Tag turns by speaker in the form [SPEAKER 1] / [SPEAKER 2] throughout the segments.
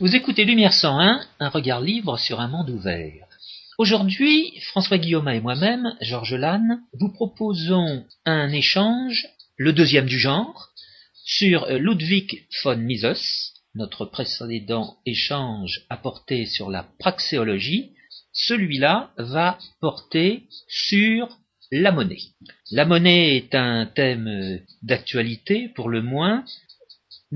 [SPEAKER 1] Vous écoutez Lumière 101, un regard libre sur un monde ouvert. Aujourd'hui, François Guillaume et moi-même, Georges Lannes, vous proposons un échange, le deuxième du genre, sur Ludwig von Mises, notre précédent échange a porté sur la praxéologie, celui-là va porter sur la monnaie. La monnaie est un thème d'actualité pour le moins.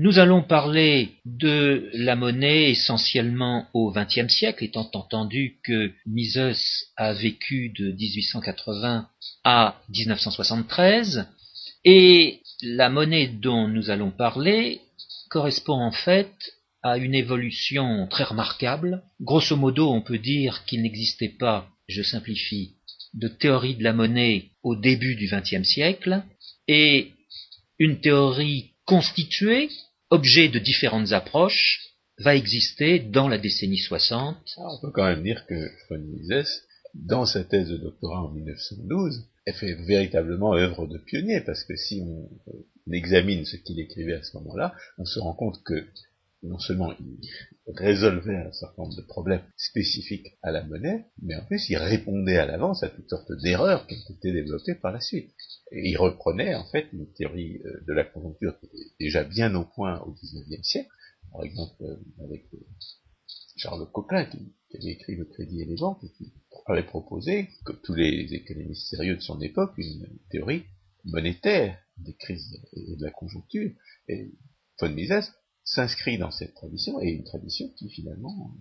[SPEAKER 1] Nous allons parler de la monnaie essentiellement au XXe siècle, étant entendu que Mises a vécu de 1880 à 1973, et la monnaie dont nous allons parler correspond en fait à une évolution très remarquable. Grosso modo, on peut dire qu'il n'existait pas, je simplifie, de théorie de la monnaie au début du XXe siècle, et une théorie constituée, objet de différentes approches, va exister dans la décennie 60.
[SPEAKER 2] on peut quand même dire que von Mises, dans sa thèse de doctorat en 1912, elle fait véritablement œuvre de pionnier, parce que si on, examine ce qu'il écrivait à ce moment-là, on se rend compte que non seulement il résolvait un certain nombre de problèmes spécifiques à la monnaie, mais en plus il répondait à l'avance à toutes sortes d'erreurs qui ont été développées par la suite. Et il reprenait en fait une théorie euh, de la conjoncture qui était déjà bien au point au XIXe siècle, par exemple euh, avec euh, Charles Coquelin qui, avait écrit Le Crédit et les ventes et qui avait proposé, comme tous les économistes sérieux de son époque, une théorie monétaire des crises et de la conjoncture. Et von Mises s'inscrit dans cette tradition, et une tradition qui finalement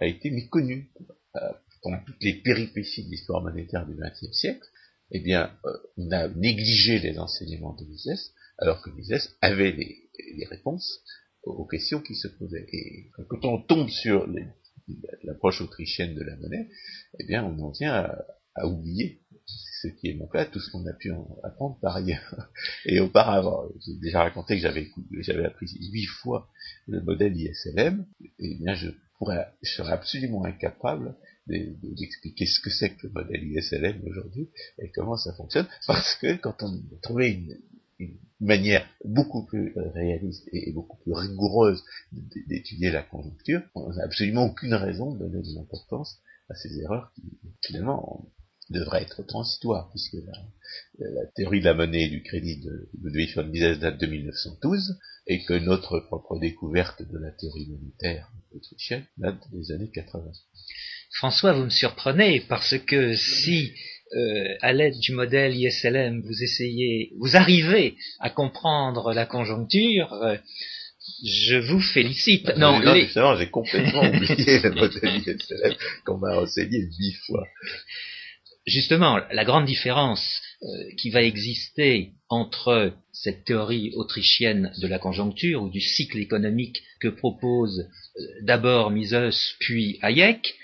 [SPEAKER 2] a été méconnue. Euh, pendant toutes les péripéties de l'histoire monétaire du XXe siècle, eh bien, euh, on a négligé les enseignements de Mises, alors que Mises avait les, réponses aux, questions qui se posaient. Et quand on tombe sur l'approche autrichienne de la monnaie, eh bien, on en vient à oublier ce qui est mon cas, tout ce qu'on a pu en apprendre par ailleurs. Et auparavant, j'ai déjà raconté que j'avais j'avais appris huit fois le modèle ISLM, et bien je pourrais, je serais absolument incapable d'expliquer ce que c'est que le modèle ISLM aujourd'hui et comment ça fonctionne, parce que quand on trouvait une, une manière beaucoup plus réaliste et beaucoup plus rigoureuse d'étudier la conjoncture, on n'a absolument aucune raison de donner de l'importance à ces erreurs qui, finalement, devrait être transitoire, puisque la, la, théorie de la monnaie et du crédit de Ludwig von Mises date de 1912, et que notre propre découverte de la théorie monétaire autrichienne date des années 80.
[SPEAKER 1] François, vous me surprenez, parce que si euh, à l'aide du modèle ISLM, vous essayez, vous arrivez à comprendre la conjoncture, euh, je vous félicite.
[SPEAKER 2] non, non j'ai complètement oublié le modèle ISLM qu'on m'a enseigné dix fois
[SPEAKER 1] justement, la grande différence euh, qui va exister entre cette théorie autrichienne de la conjoncture ou du cycle économique que propose euh, d'abord Mises puis Hayek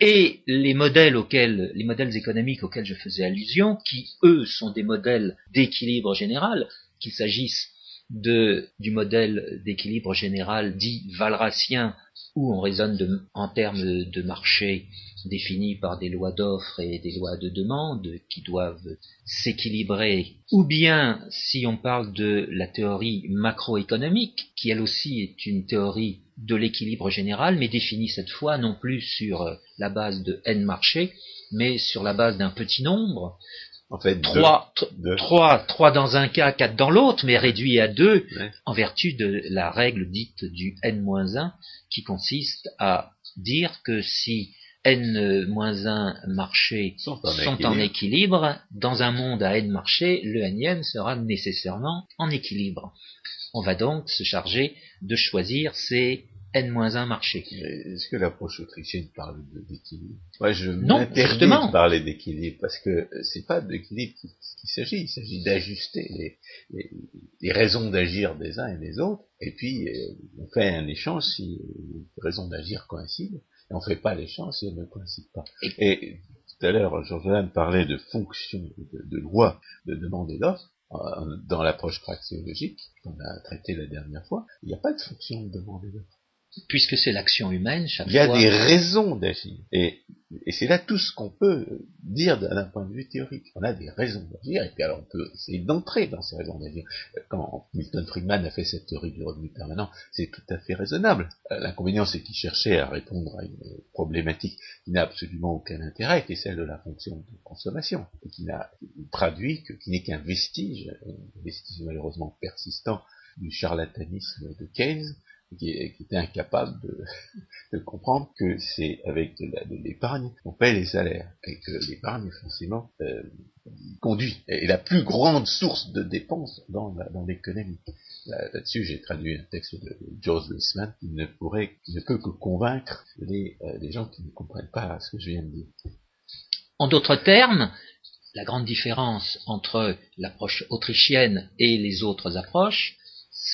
[SPEAKER 1] et les modèles auxquels, les modèles économiques auxquels je faisais allusion, qui eux sont des modèles d'équilibre général, qu'il s'agisse du modèle d'équilibre général dit valracien, où on raisonne en termes de marché définis par des lois d'offres et des lois de demande qui doivent s'équilibrer, ou bien si on parle de la théorie macroéconomique, qui elle aussi est une théorie de l'équilibre général, mais définie cette fois non plus sur la base de n marchés, mais sur la base d'un petit nombre, en fait, trois, trois, dans un cas, quatre dans l'autre, mais réduit à deux, en vertu de la règle dite du n-1, qui consiste à dire que si n-1 marchés sont, en, équilibre. Dans un monde à n marchés, le n sera nécessairement en équilibre. On va donc se charger de choisir ces n-1 marchés.
[SPEAKER 2] Est-ce que l'approche autrichienne parle d'équilibre? Moi, je m'interdis de parler d'équilibre, parce que c'est pas d'équilibre qu'il s'agit, il s'agit d'ajuster les, raisons d'agir des uns et des autres, et puis euh, on fait un échange si les raisons d'agir coïncident et on ne fait pas l'échange si elles ne coïncident pas. Et, tout à l'heure, Georges parlait de fonction, de, de loi de demande et d'offre, dans l'approche praxéologique qu'on a traité la dernière fois, il n'y a pas de fonction de demande et d'offre.
[SPEAKER 1] Puisque c'est l'action humaine, chaque
[SPEAKER 2] Il y a
[SPEAKER 1] fois.
[SPEAKER 2] des raisons d'agir. Et, et c'est là tout ce qu'on peut dire d'un point de vue théorique. On a des raisons d'agir, et puis alors on peut essayer d'entrer dans ces raisons d'agir. Quand Milton Friedman a fait cette théorie du revenu permanent, c'est tout à fait raisonnable. L'inconvénient, c'est qu'il cherchait à répondre à une problématique qui n'a absolument aucun intérêt, qui est celle de la fonction de consommation, et qui n'a traduit que, qui n'est qu'un vestige, un vestige malheureusement persistant du charlatanisme de Keynes, qui, était incapable de, comprendre que c'est avec de l'épargne qu'on paie les salaires, et que l'épargne, forcément, euh, conduit, est la plus grande source de dépenses dans, l'économie. Là- Là-dessus, j'ai traduit un texte de George Weissman qui ne pourrait, ne peut que convaincre euh, les gens qui ne comprennent pas ce que je viens de dire.
[SPEAKER 1] En d'autres termes, la grande différence entre l'approche autrichienne et les autres approches,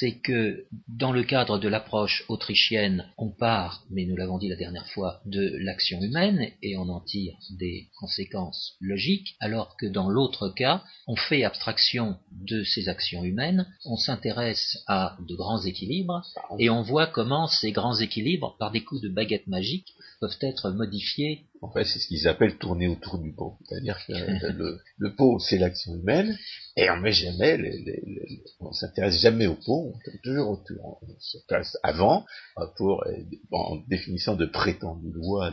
[SPEAKER 1] c'est que dans le cadre de l'approche autrichienne, on part, mais nous l'avons dit la dernière fois, de l'action humaine et on en tire des conséquences logiques, alors que dans l'autre cas, on fait abstraction de ces actions humaines, on s'intéresse à de grands équilibres et on voit comment ces grands équilibres, par des coups de baguette magique, peuvent être modifiés
[SPEAKER 2] En fait, c'est ce qu'ils appellent tourner autour du pot. C'est-à-dire que le, le pot, c'est l'action humaine, et on met jamais, les, les- les- on s'intéresse jamais au pot, on tourne toujours autour. On se place avant, euh, pour, euh, en définissant de prétendues lois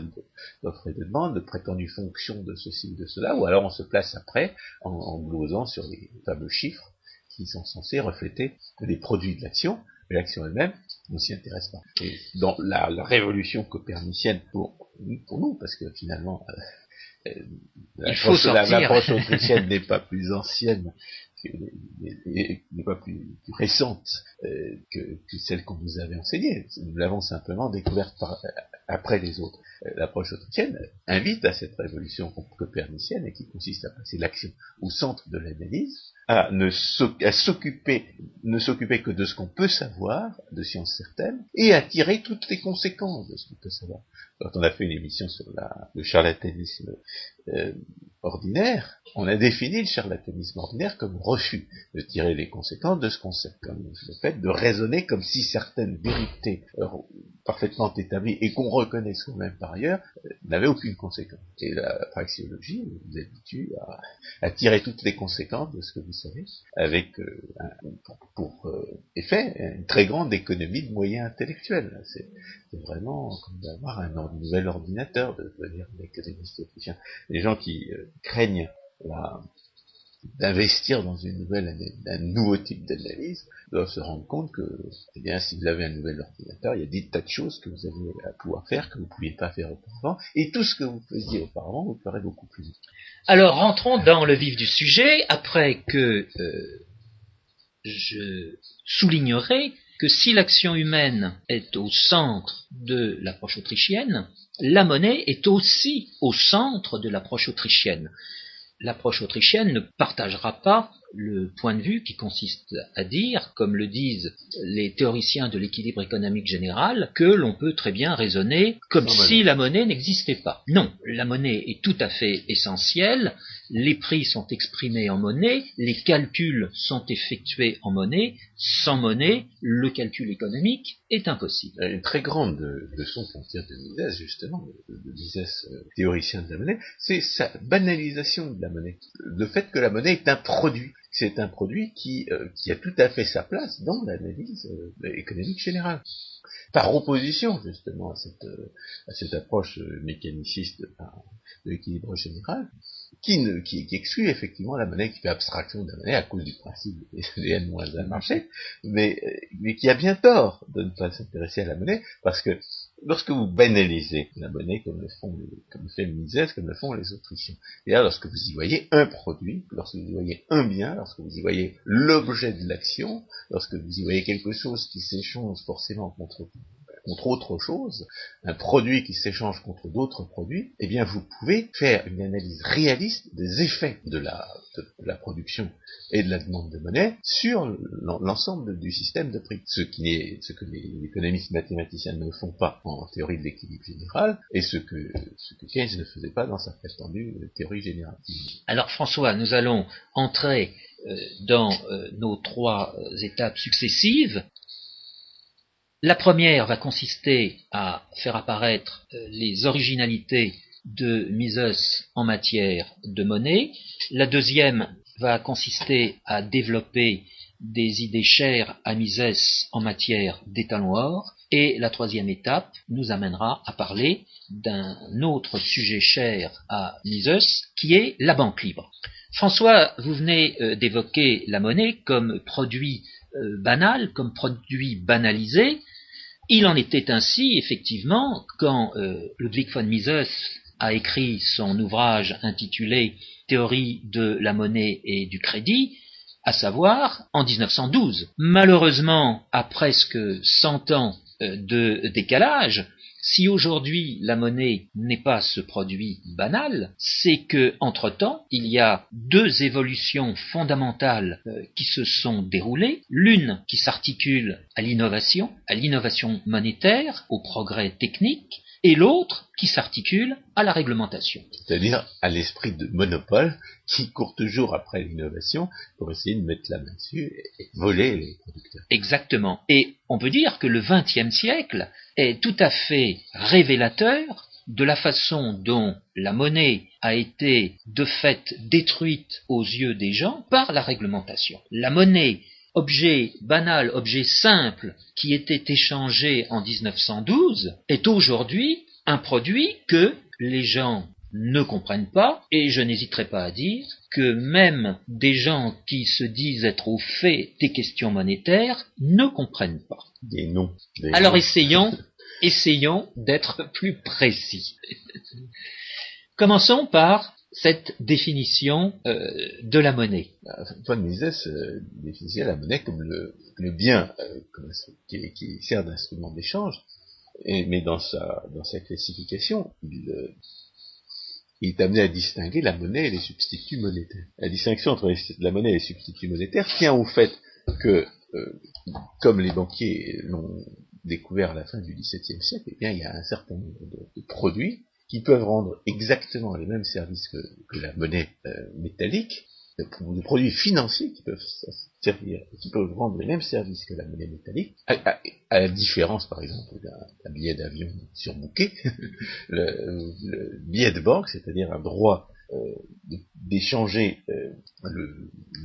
[SPEAKER 2] d'offre et de demande, de prétendues fonctions de ceci ou de cela, ou alors on se place après, en, en glosant sur les fameux chiffres qui sont censés refléter les produits de l'action, mais l'action elle-même, on s'y intéresse pas. Et dans la, la révolution copernicienne pour, pour nous, parce que finalement, euh, euh, l'approche- autrichienne n'est pas plus ancienne, n'est pas plus, plus récente euh, que, que celle qu'on nous avait enseignée. Nous l'avons simplement découverte par- après les autres. L'approche autrichienne invite à cette révolution copernicienne et qui consiste à placer l'action au centre de l'analyse, à ne s'occuper, ne s'occuper que de ce qu'on peut savoir, de sciences certaines, et à tirer toutes les conséquences de ce qu'on peut savoir. Quand on a fait une émission sur le charlatanisme euh, ordinaire, on a défini le charlatanisme ordinaire comme refus de tirer les conséquences de ce sait, comme le fait de raisonner comme si certaines vérités euh, parfaitement établies et qu'on reconnaît soi-même par ailleurs euh, n'avaient aucune conséquence. Et la praxéologie vous habitue à, à tirer toutes les conséquences de ce que vous savez avec pour, pour, effet une très grande économie de moyens intellectuels. C'est vraiment comme d'avoir un, or- nouvel ordinateur de devenir un autrichien. Les gens qui euh, craignent d'investir dans une nouvelle un nouveau type d'analyse doivent se rendre compte que eh bien si vous avez un nouvel ordinateur, il y a des tas de choses que vous allez pouvoir faire que vous ne pouviez pas faire auparavant, et tout ce que vous faisiez auparavant, vous ferez beaucoup plus.
[SPEAKER 1] Alors rentrons dans le vif du sujet, après que euh, je soulignerai que si l'action humaine est au centre de l'approche autrichienne, la monnaie est aussi au centre de l'approche autrichienne. L'approche autrichienne ne partagera pas le point de vue qui consiste à dire, comme le disent les théoriciens de l'équilibre économique général, que l'on peut très bien raisonner comme si la monnaie n'existait pas. Non, la monnaie est tout à fait essentielle, les prix sont exprimés en monnaie, les calculs sont effectués en monnaie, sans monnaie, le calcul économique est impossible.
[SPEAKER 2] Une très grande leçon qu'on tire de Mises, justement, de, de Mises, euh, théoricien de la monnaie, c'est sa banalisation de la monnaie. Le fait que la monnaie est un produit. C'est un produit qui, euh, qui a tout à fait sa place dans l'analyse euh, économique générale. Par opposition, justement, à cette, euh, approche euh, mécaniciste de l'équilibre général, qui, exclut effectivement la monnaie, qui fait abstraction de la monnaie à cause du principe des n moins 1 marché, mais, euh, mais qui a bien tort de ne pas s'intéresser à la monnaie, parce que lorsque vous banalisez la monnaie, comme le font, les- comme le comme le font les Autrichiens, c'est-à-dire lorsque vous y voyez un produit, lorsque vous y voyez un bien, lorsque vous y voyez l'objet de l'action, lorsque vous y voyez quelque chose qui s'échange forcément contre, contre autre chose, un produit qui s'échange contre d'autres produits, eh bien vous pouvez faire une analyse réaliste des effets de la, production et de la demande de monnaie sur l'en- l'ensemble du système de prix. Ce que les économistes mathématiciens ne font pas en théorie de l'équilibre général, et ce que, ce que Keynes ne faisait pas dans sa prétendue théorie générale.
[SPEAKER 1] Alors François, nous allons entrer euh, dans euh, nos trois euh, étapes successives. La première va consister à faire apparaître euh, les originalités de Mises en matière de monnaie. La deuxième va consister à développer des idées chères à Mises en matière d'étalon or. Et la troisième étape nous amènera à parler d'un autre sujet cher à Mises, qui est la banque libre. François, vous venez euh, d'évoquer la monnaie comme produit euh, banal, comme produit banalisé. Il en était ainsi, effectivement, quand euh, Ludwig von Mises a écrit son ouvrage intitulé Théorie de la monnaie et du crédit, à savoir en 1912. Malheureusement, à presque 100 ans de décalage, si aujourd'hui la monnaie n'est pas ce produit banal, c'est que entre-temps, il y a deux évolutions fondamentales euh, qui se sont déroulées, l'une qui s'articule à l'innovation, à l'innovation monétaire, au progrès technique, et l'autre qui s'articule à la réglementation.
[SPEAKER 2] C'est-à-dire à, l'esprit de monopole qui court toujours après l'innovation pour essayer de mettre la main dessus et, voler les producteurs.
[SPEAKER 1] Exactement. Et on peut dire que le XXe siècle est tout à fait révélateur de la façon dont la monnaie a été de fait détruite aux yeux des gens par la réglementation. La monnaie objet banal, objet simple qui était échangé en 1912 est aujourd'hui un produit que les gens ne comprennent pas, et je n'hésiterai pas à dire que même des gens qui se disent être au fait des questions monétaires ne comprennent pas.
[SPEAKER 2] Des noms.
[SPEAKER 1] Alors essayons, essayons d'être plus précis. Commençons par cette définition euh, de la monnaie
[SPEAKER 2] Von Mises euh, définissait la monnaie comme le, bien euh, qui, sert d'instrument d'échange, mais dans sa, dans sa classification, il, il est amené à distinguer la monnaie et les substituts monétaires. La distinction entre la monnaie et les substituts monétaires tient au fait que, comme les banquiers l'ont découvert à la fin du XVIIe siècle, eh bien, il y a un certain nombre de produits qui peuvent rendre exactement les mêmes services que, la monnaie euh, métallique, des produits financiers qui peuvent servir, qui peuvent rendre les mêmes services que la monnaie métallique, à, la différence par exemple d'un billet d'avion surbooké, le, le billet de banque, c'est-à-dire un droit euh, d'échanger euh,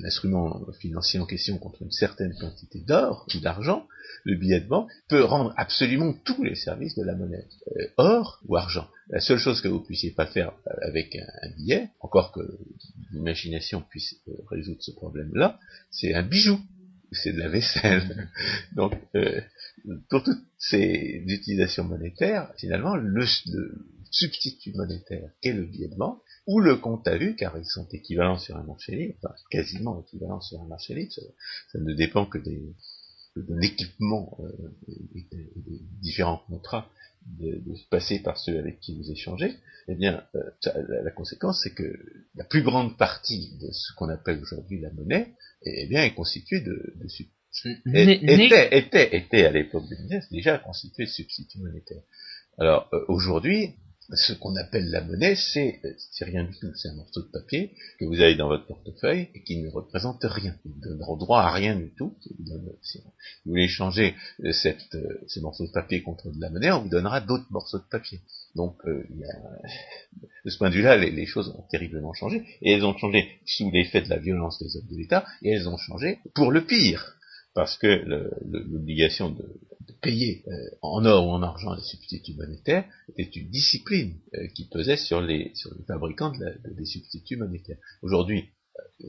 [SPEAKER 2] l'instrument financier en question contre une certaine quantité d'or ou d'argent, le billet de banque peut rendre absolument tous les services de la monnaie, or ou argent. La seule chose que vous puissiez pas faire avec un, billet, encore que l'imagination puisse résoudre ce problème-là, c'est un bijou c'est de la vaisselle. Donc, pour toutes ces utilisations monétaires, finalement, le, le substitut monétaire qu'est le billet de banque ou le compte à vue, car ils sont équivalents sur un marché libre, enfin quasiment équivalents sur un marché libre, ça, ne dépend que des de l'équipement euh, et, des, différents contrats de, de, passer par ceux avec qui vous échangez, eh bien, euh, la, conséquence, c'est que la plus grande partie de ce qu'on appelle aujourd'hui la monnaie, eh bien, est constituée de, de était, était, était, à l'époque de Mises déjà constituée de substituts monétaires. Alors, euh, aujourd'hui, ce qu'on appelle la monnaie, c'est rien du tout. C'est un morceau de papier que vous avez dans votre portefeuille et qui ne représente rien. Il ne donne droit à rien du tout. si vous voulez changer euh, cette, euh, ce morceau de papier contre de la monnaie, on vous donnera d'autres morceaux de papier. Donc, euh, de ce point de vue-là, les, choses ont terriblement changé. Et elles ont changé sous l'effet de la violence des hommes de l'État, et elles ont changé pour le pire parce que l'obligation de, payer euh, en or ou en argent les substituts monétaires était une discipline euh, qui pesait sur les, sur les fabricants des substituts monétaires. Aujourd'hui, euh,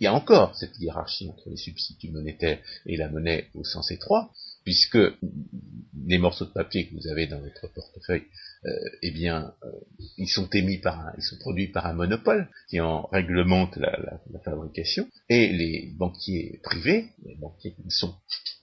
[SPEAKER 2] il y a encore cette hiérarchie entre les substituts monétaires et la monnaie au sens étroit, puisque les morceaux de papier que vous avez dans votre portefeuille euh, eh bien, ils sont émis par un, ils sont produits par un monopole qui en réglemente la, fabrication, et les banquiers privés, les banquiers qui ne sont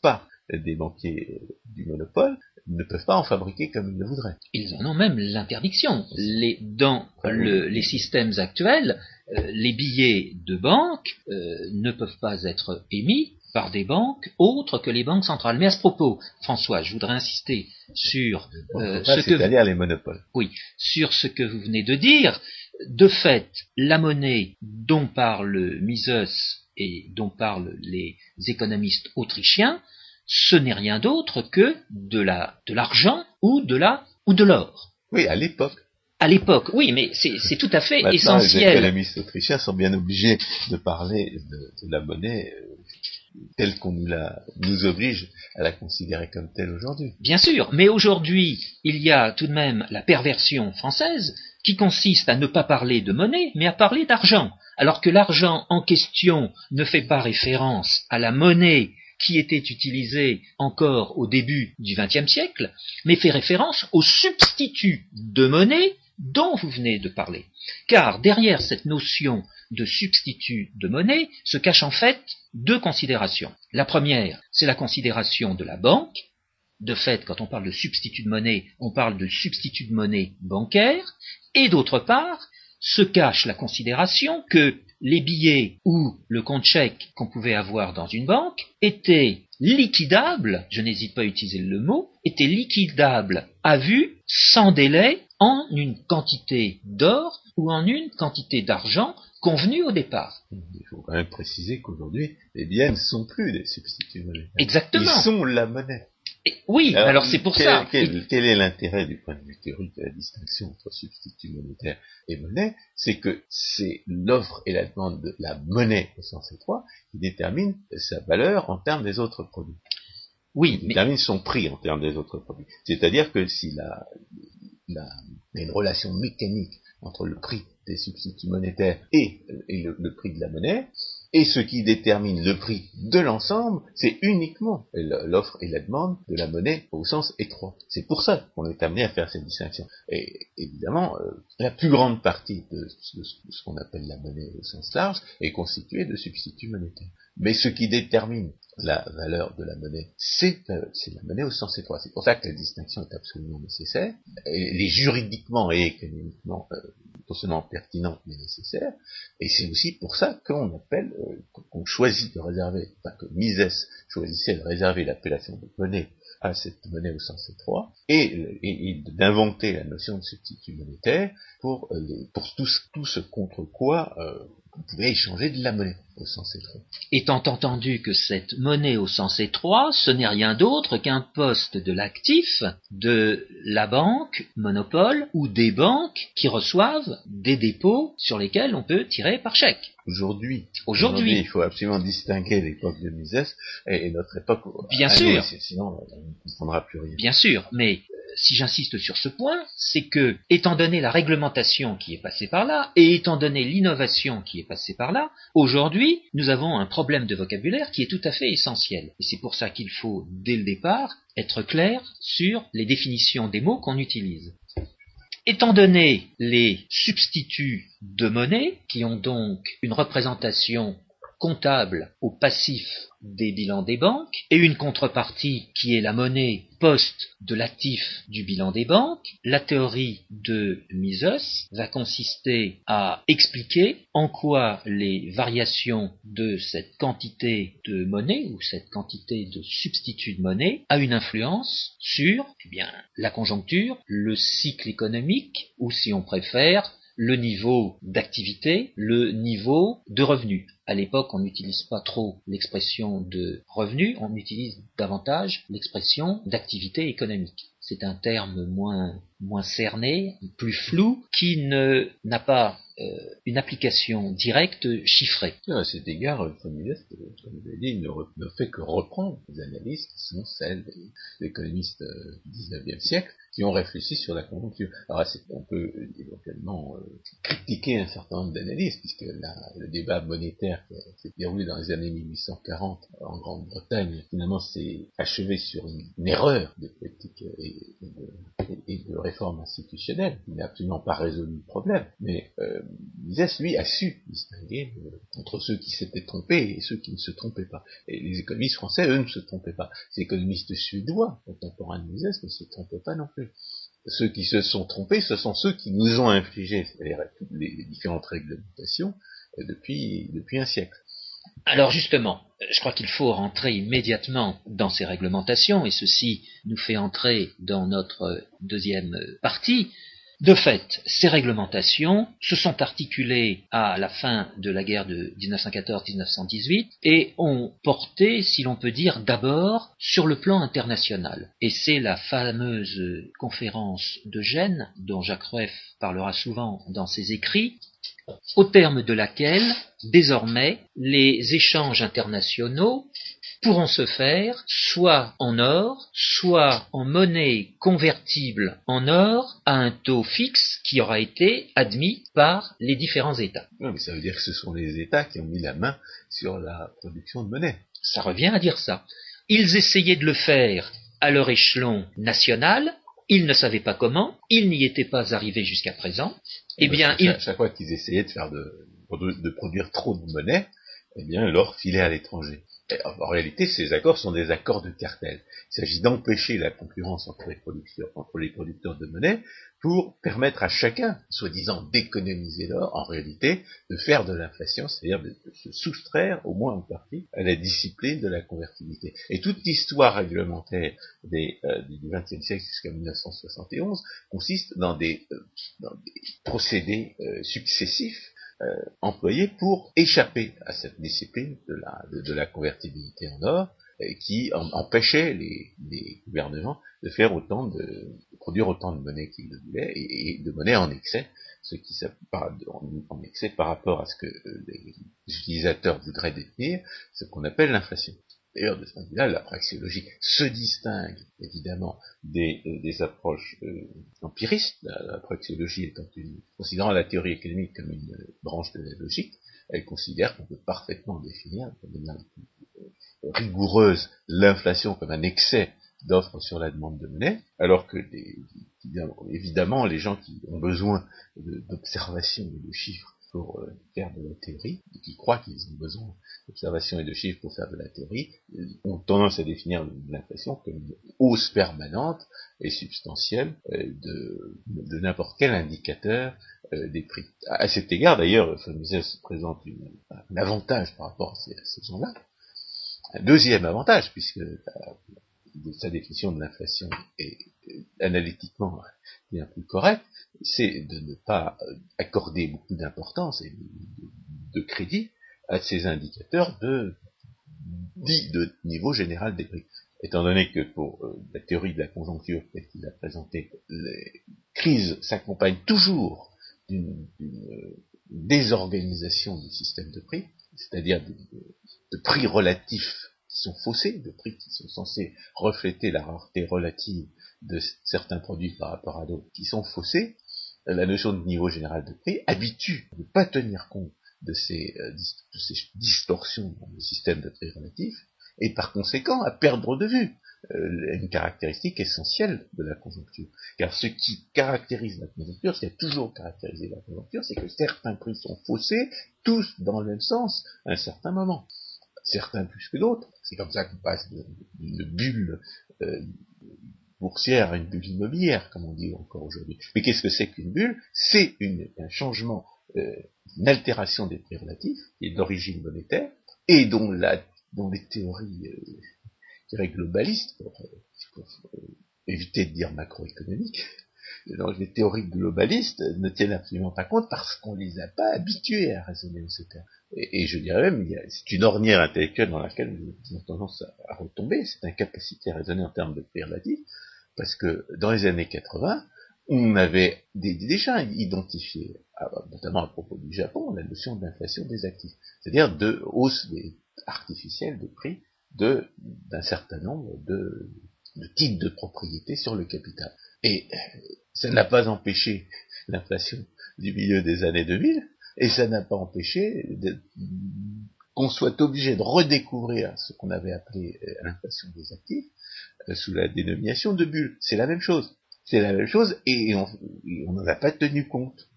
[SPEAKER 2] pas des banquiers du monopole, ne peuvent pas en fabriquer comme ils le voudraient.
[SPEAKER 1] Ils en ont même l'interdiction. Les, dans les systèmes actuels, euh, les billets de banque ne peuvent pas être émis par des banques autres que les banques centrales. Mais à ce propos, François, je voudrais insister sur
[SPEAKER 2] euh, ce que vous... les monopoles.
[SPEAKER 1] Oui, sur ce que vous venez de dire. De fait, la monnaie dont parle Mises et dont parlent les économistes autrichiens ce n'est rien d'autre que de la de l'argent ou de la ou de l'or.
[SPEAKER 2] Oui, à l'époque.
[SPEAKER 1] À l'époque, oui, mais c'est tout à fait
[SPEAKER 2] Maintenant,
[SPEAKER 1] essentiel.
[SPEAKER 2] Les économistes autrichiens sont bien obligés de parler de, de la monnaie euh, telle qu'on nous, la, nous oblige à la considérer comme telle aujourd'hui.
[SPEAKER 1] Bien sûr, mais aujourd'hui, il y a tout de même la perversion française qui consiste à ne pas parler de monnaie, mais à parler d'argent, alors que l'argent en question ne fait pas référence à la monnaie qui était utilisée encore au début du XXe siècle, mais fait référence au substitut de monnaie dont vous venez de parler. Car derrière cette notion de substitut de monnaie se cachent en fait deux considérations. La première, c'est la considération de la banque. De fait, quand on parle de substitut de monnaie, on parle de substitut de monnaie bancaire. Et d'autre part, se cache la considération que les billets ou le compte chèque qu'on pouvait avoir dans une banque étaient liquidables, je n'hésite pas à utiliser le mot, étaient liquidables à vue, sans délai, en une quantité d'or ou en une quantité d'argent convenue au départ.
[SPEAKER 2] Il faut quand même préciser qu'aujourd'hui, les billets ne sont plus des substituts monétaires.
[SPEAKER 1] Exactement.
[SPEAKER 2] Ils sont la monnaie.
[SPEAKER 1] Oui, alors, c'est pour ça.
[SPEAKER 2] Quel, quel est l'intérêt du point de vue théorique de la distinction entre substitut monétaire et monnaie? C'est que c'est l'offre et la demande de la monnaie au sens étroit qui détermine sa valeur en termes des autres produits.
[SPEAKER 1] Oui,
[SPEAKER 2] qui détermine son prix en termes des autres produits. C'est-à-dire que si la, la, il y a une relation mécanique entre le prix des substituts monétaires et, et le, le, prix de la monnaie, et ce qui détermine le prix de l'ensemble, c'est uniquement l'offre et la demande de la monnaie au sens étroit. C'est pour ça qu'on est amené à faire cette distinction. Et évidemment, euh, la plus grande partie de, ce qu'on appelle la monnaie au sens large est constituée de substituts monétaires. Mais ce qui détermine la valeur de la monnaie, c'est euh, la monnaie au sens étroit. C'est pour ça que la distinction est absolument nécessaire. Elle est juridiquement et économiquement euh, seulement pertinente mais nécessaire. Et c'est aussi pour ça qu'on appelle, euh, qu'on choisit de réserver, enfin que Mises choisissait de réserver l'appellation de monnaie à cette monnaie au sens étroit, et, et d'inventer la notion de substitut monétaire pour, euh, tout, ce contre quoi euh, on pouvait échanger de la monnaie au sens étroit.
[SPEAKER 1] Étant entendu que cette monnaie au sens étroit, ce n'est rien d'autre qu'un poste de l'actif de la banque, monopole, ou des banques qui reçoivent des dépôts sur lesquels on peut tirer par chèque.
[SPEAKER 2] Aujourd'hui,
[SPEAKER 1] aujourd'hui,
[SPEAKER 2] il faut absolument distinguer l'époque de Mises et, et, notre époque.
[SPEAKER 1] Bien sûr.
[SPEAKER 2] Sinon, on ne comprendra plus rien.
[SPEAKER 1] Bien sûr, mais si j'insiste sur ce point, c'est que, étant donné la réglementation qui est passée par là, et étant donné l'innovation qui est passée par là, aujourd'hui, nous avons un problème de vocabulaire qui est tout à fait essentiel. Et c'est pour ça qu'il faut, dès le départ, être clair sur les définitions des mots qu'on utilise. Étant donné les substituts de monnaie, qui ont donc une représentation comptable au passif des bilans des banques et une contrepartie qui est la monnaie poste de l'actif du bilan des banques, la théorie de Mises va consister à expliquer en quoi les variations de cette quantité de monnaie ou cette quantité de substitut de monnaie a une influence sur eh la conjoncture, le cycle économique ou si on préfère le niveau d'activité, le niveau de revenu. À l'époque, on n'utilise pas trop l'expression de revenu, on utilise davantage l'expression d'activité économique. C'est un terme moins, moins cerné, plus flou, qui ne n'a pas euh, une application directe chiffrée.
[SPEAKER 2] À cet égard, Mises, comme vous l'avez dit, ne, fait que reprendre les analyses qui sont celles des économistes du XIXe siècle, qui ont réfléchi sur la conjoncture. Alors on peut éventuellement euh, critiquer un certain nombre d'analyses, puisque la, le débat monétaire qui s'est déroulé dans les années 1840 en Grande-Bretagne, finalement s'est achevé sur une, erreur de politique et, et, de, réforme institutionnelle, qui n'a absolument pas résolu le problème. Mais euh, Mises, lui, a su distinguer euh, entre ceux qui s'étaient trompés et ceux qui ne se trompaient pas. Et les économistes français, eux, ne se trompaient pas. Les économistes suédois, contemporains de Mises, ne se trompaient pas non plus ceux qui se sont trompés, ce sont ceux qui nous ont infligé les, différentes réglementations depuis, depuis un siècle.
[SPEAKER 1] Alors justement, je crois qu'il faut rentrer immédiatement dans ces réglementations, et ceci nous fait entrer dans notre deuxième partie. De fait, ces réglementations se sont articulées à la fin de la guerre de 1914-1918 et ont porté, si l'on peut dire, d'abord sur le plan international. Et c'est la fameuse conférence de Gênes, dont Jacques Rueff parlera souvent dans ses écrits, au terme de laquelle, désormais, les échanges internationaux pourront se faire soit en or, soit en monnaie convertible en or à un taux fixe qui aura été admis par les différents États.
[SPEAKER 2] Non, mais ça veut dire que ce sont les États qui ont mis la main sur la production de monnaie.
[SPEAKER 1] Ça revient à dire ça. Ils essayaient de le faire à leur échelon national, ils ne savaient pas comment, ils n'y étaient pas arrivés jusqu'à présent.
[SPEAKER 2] Eh bien, chaque, chaque fois qu'ils essayaient de faire de, de produire trop de monnaie, eh bien, l'or filait à l'étranger. En réalité, ces accords sont des accords de cartel. Il s'agit d'empêcher la concurrence entre les, entre les producteurs de monnaie pour permettre à chacun, soi-disant d'économiser l'or, en réalité, de faire de l'inflation, c'est-à-dire de, se soustraire, au moins en partie, à la discipline de la convertibilité. Et toute l'histoire réglementaire euh, du XXe siècle jusqu'à 1971 consiste dans des, euh, dans des procédés euh, successifs euh, employés pour échapper à cette discipline de la, convertibilité en or euh, qui empêchait les, gouvernements de faire autant de, produire autant de monnaie qu'ils le voulaient et, de monnaie en excès, ce qui en excès par rapport à ce que euh, les utilisateurs voudraient détenir, ce qu'on appelle l'inflation. D'ailleurs, de ce point de vue-là, la praxéologie se distingue évidemment des, euh, approches euh, empiristes, la, la, praxéologie étant une, considérant la théorie économique comme une euh, branche de la logique, elle considère qu'on peut parfaitement définir de manière rigoureuse l'inflation comme un excès d'offres sur la demande de monnaie, alors que évidemment les gens qui ont besoin d'observation et de chiffres pour euh, faire de la théorie, qui croient qu'ils ont besoin d'observation et de chiffres pour faire de la théorie, euh, ont tendance à définir l'impression comme une hausse permanente et substantielle euh, de, n'importe quel indicateur des prix. À, cet égard, d'ailleurs, se présente un avantage par rapport à ces, ces gens-là. Un deuxième avantage, puisque sa définition de l'inflation est analytiquement bien plus correcte, c'est de ne pas accorder beaucoup d'importance et de, crédit à ces indicateurs de de niveau général des prix. Étant donné que pour euh, la théorie de la conjoncture telle qu'il a présenté, les crises s'accompagnent toujours d'une désorganisation du système de prix, c'est-à-dire de prix relatifs sont faussés, de prix qui sont censés refléter la rareté relative de certains produits par rapport à d'autres, qui sont faussés, la notion de niveau général de prix habitue à ne pas tenir compte de ces, euh, de ces distorsions dans le système de prix relatif, et par conséquent à perdre de vue euh, une caractéristique essentielle de la conjoncture. Car ce qui caractérise la conjoncture, ce qui a toujours caractérisé la conjoncture, c'est que certains prix sont faussés, tous dans le même sens, à un certain moment certains plus que d'autres. C'est comme ça qu'on passe d'une bulle euh, boursière à une bulle immobilière, comme on dit encore aujourd'hui. Mais qu'est-ce que c'est qu'une bulle? C'est un changement, euh, une altération des prix relatifs, qui est d'origine monétaire, et dont, les théories euh, globalistes, pour, pour éviter de dire macroéconomiques, donc les théories globalistes ne tiennent absolument pas compte parce qu'on les a pas habitués à raisonner en ces termes. Et, je dirais même, c'est une ornière intellectuelle dans laquelle nous avons tendance à, retomber, cette incapacité à raisonner en termes de prix relatifs, parce que dans les années 80, on avait déjà identifié, notamment à propos du Japon, la notion d'inflation des actifs, c'est-à-dire de hausse artificielle des prix d'un certain nombre de, de types de propriétés sur le capital. Et ça n'a pas empêché l'inflation du milieu des années 2000, et ça n'a pas empêché qu'on soit obligé de redécouvrir ce qu'on avait appelé euh, l'inflation des actifs euh, sous la dénomination de bulle. C'est la même chose. C'est la même chose et on n'en a pas tenu compte.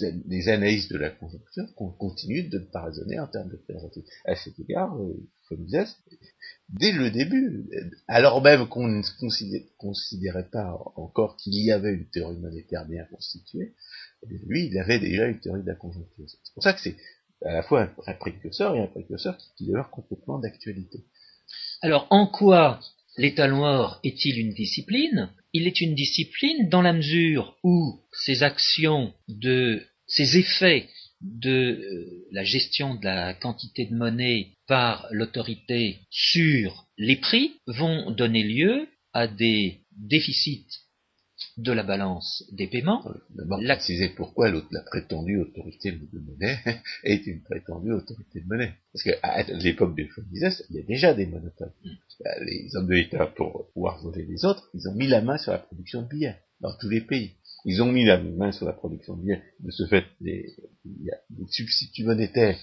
[SPEAKER 2] Des analyses de la conjoncture qu'on continue de ne pas raisonner en termes de préservatifs. À cet égard, euh, comme disais, dès le début, alors même qu'on ne considérait pas encore qu'il y avait une théorie monétaire bien constituée, eh lui, il avait déjà une théorie de la conjoncture. C'est pour ça que c'est à la fois un précurseur et un précurseur qui, qui demeure complètement d'actualité.
[SPEAKER 1] Alors, en quoi l'état noir est-il une discipline? Il est une discipline dans la mesure où ses actions de ses effets de euh, la gestion de la quantité de monnaie par l'autorité sur les prix vont donner lieu à des déficits de la balance des paiements.
[SPEAKER 2] D'abord, la... préciser pourquoi la prétendue autorité de monnaie est une prétendue autorité de monnaie. Parce qu'à l'époque des Mises, il y a déjà des monopoles. Mm. Les hommes de l'État, pour pouvoir voler les autres, ils ont mis la main sur la production de billets dans tous les pays. Ils ont mis la main sur la production de billets. De ce fait, les, substituts monétaires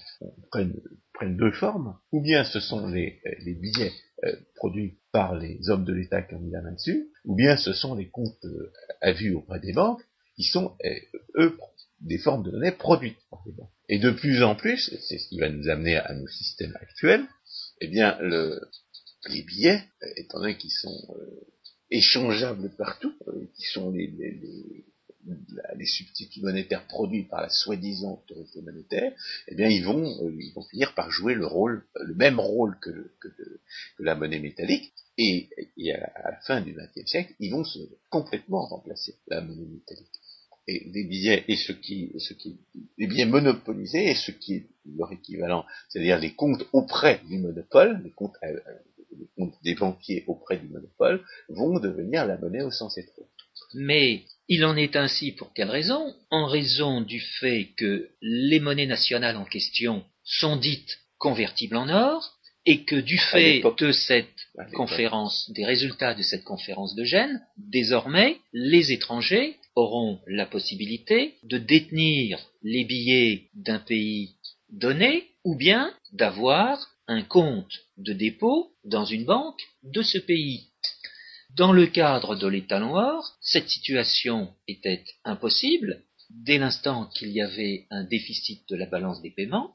[SPEAKER 2] prennent, prennent, deux formes. Ou bien ce sont les, les billets euh, produits par les hommes de l'État qui ont mis la main dessus, ou bien ce sont les comptes euh, à vue auprès des banques qui sont, euh, eux, des formes de données produites par les banques. Et de plus en plus, c'est ce qui va nous amener à nos systèmes actuels, eh bien, le, les billets, étant donné qu'ils sont échangeables partout, qui sont les, les substituts monétaires produits par la soi-disant autorité monétaire, eh bien ils vont, euh, ils vont finir par jouer le rôle, le même rôle que, que, la monnaie métallique, et, à, la fin du XXe siècle, ils vont se complètement remplacer la monnaie métallique. Et les billets et ce qui, ce qui, les billets monopolisés et ce qui est leur équivalent, c'est-à-dire les comptes auprès du monopole, les comptes, euh, les comptes des banquiers auprès du monopole, vont devenir la monnaie au sens étroit.
[SPEAKER 1] Mais il en est ainsi pour quelle raison? En raison du fait que les monnaies nationales en question sont dites convertibles en or, et que du fait de cette conférence, des résultats de cette conférence de Gênes, désormais, les étrangers auront la possibilité de détenir les billets d'un pays donné, ou bien d'avoir un compte de dépôt dans une banque de ce pays. Dans le cadre de l'État noir, cette situation était impossible. Dès l'instant qu'il y avait un déficit de la balance des paiements,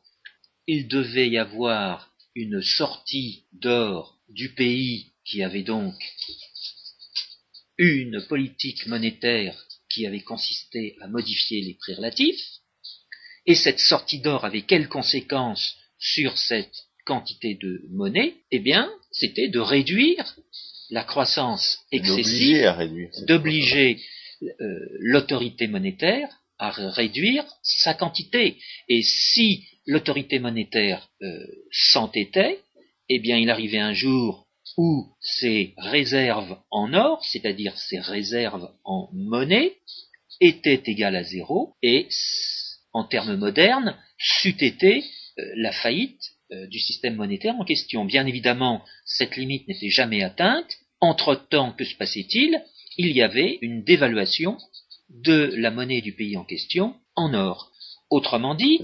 [SPEAKER 1] il devait y avoir une sortie d'or du pays qui avait donc une politique monétaire qui avait consisté à modifier les prix relatifs, et cette sortie d'or avait quelles conséquences sur cette quantité de monnaie Eh bien, c'était de réduire la croissance excessive, d'obliger euh, l'autorité monétaire à réduire sa quantité. Et si l'autorité monétaire euh, s'entêtait, eh bien il arrivait un jour où ses réserves en or, c'est-à-dire ses réserves en monnaie, étaient égales à zéro, et en termes modernes, c'eût été euh, la faillite du système monétaire en question. Bien évidemment, cette limite n'était jamais atteinte. Entre-temps, que se passait-il? Il y avait une dévaluation de la monnaie du pays en question en or. Autrement dit...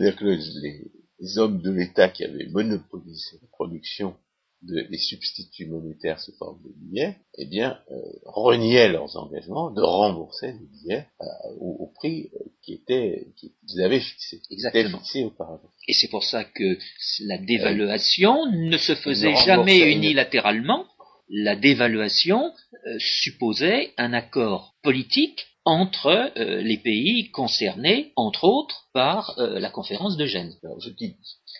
[SPEAKER 2] Les hommes de l'État qui avaient monopolisé la production des substituts monétaires sous forme de billets, eh bien, euh, reniaient leurs engagements de rembourser les billets euh, au, prix euh, qui était qu'ils avaient fixé,
[SPEAKER 1] Exactement. fixé auparavant. Et c'est pour ça que la dévaluation ne se faisait jamais unilatéralement. La dévaluation supposait un accord politique entre les pays concernés, entre autres, par la conférence de Gênes.
[SPEAKER 2] Alors, je dis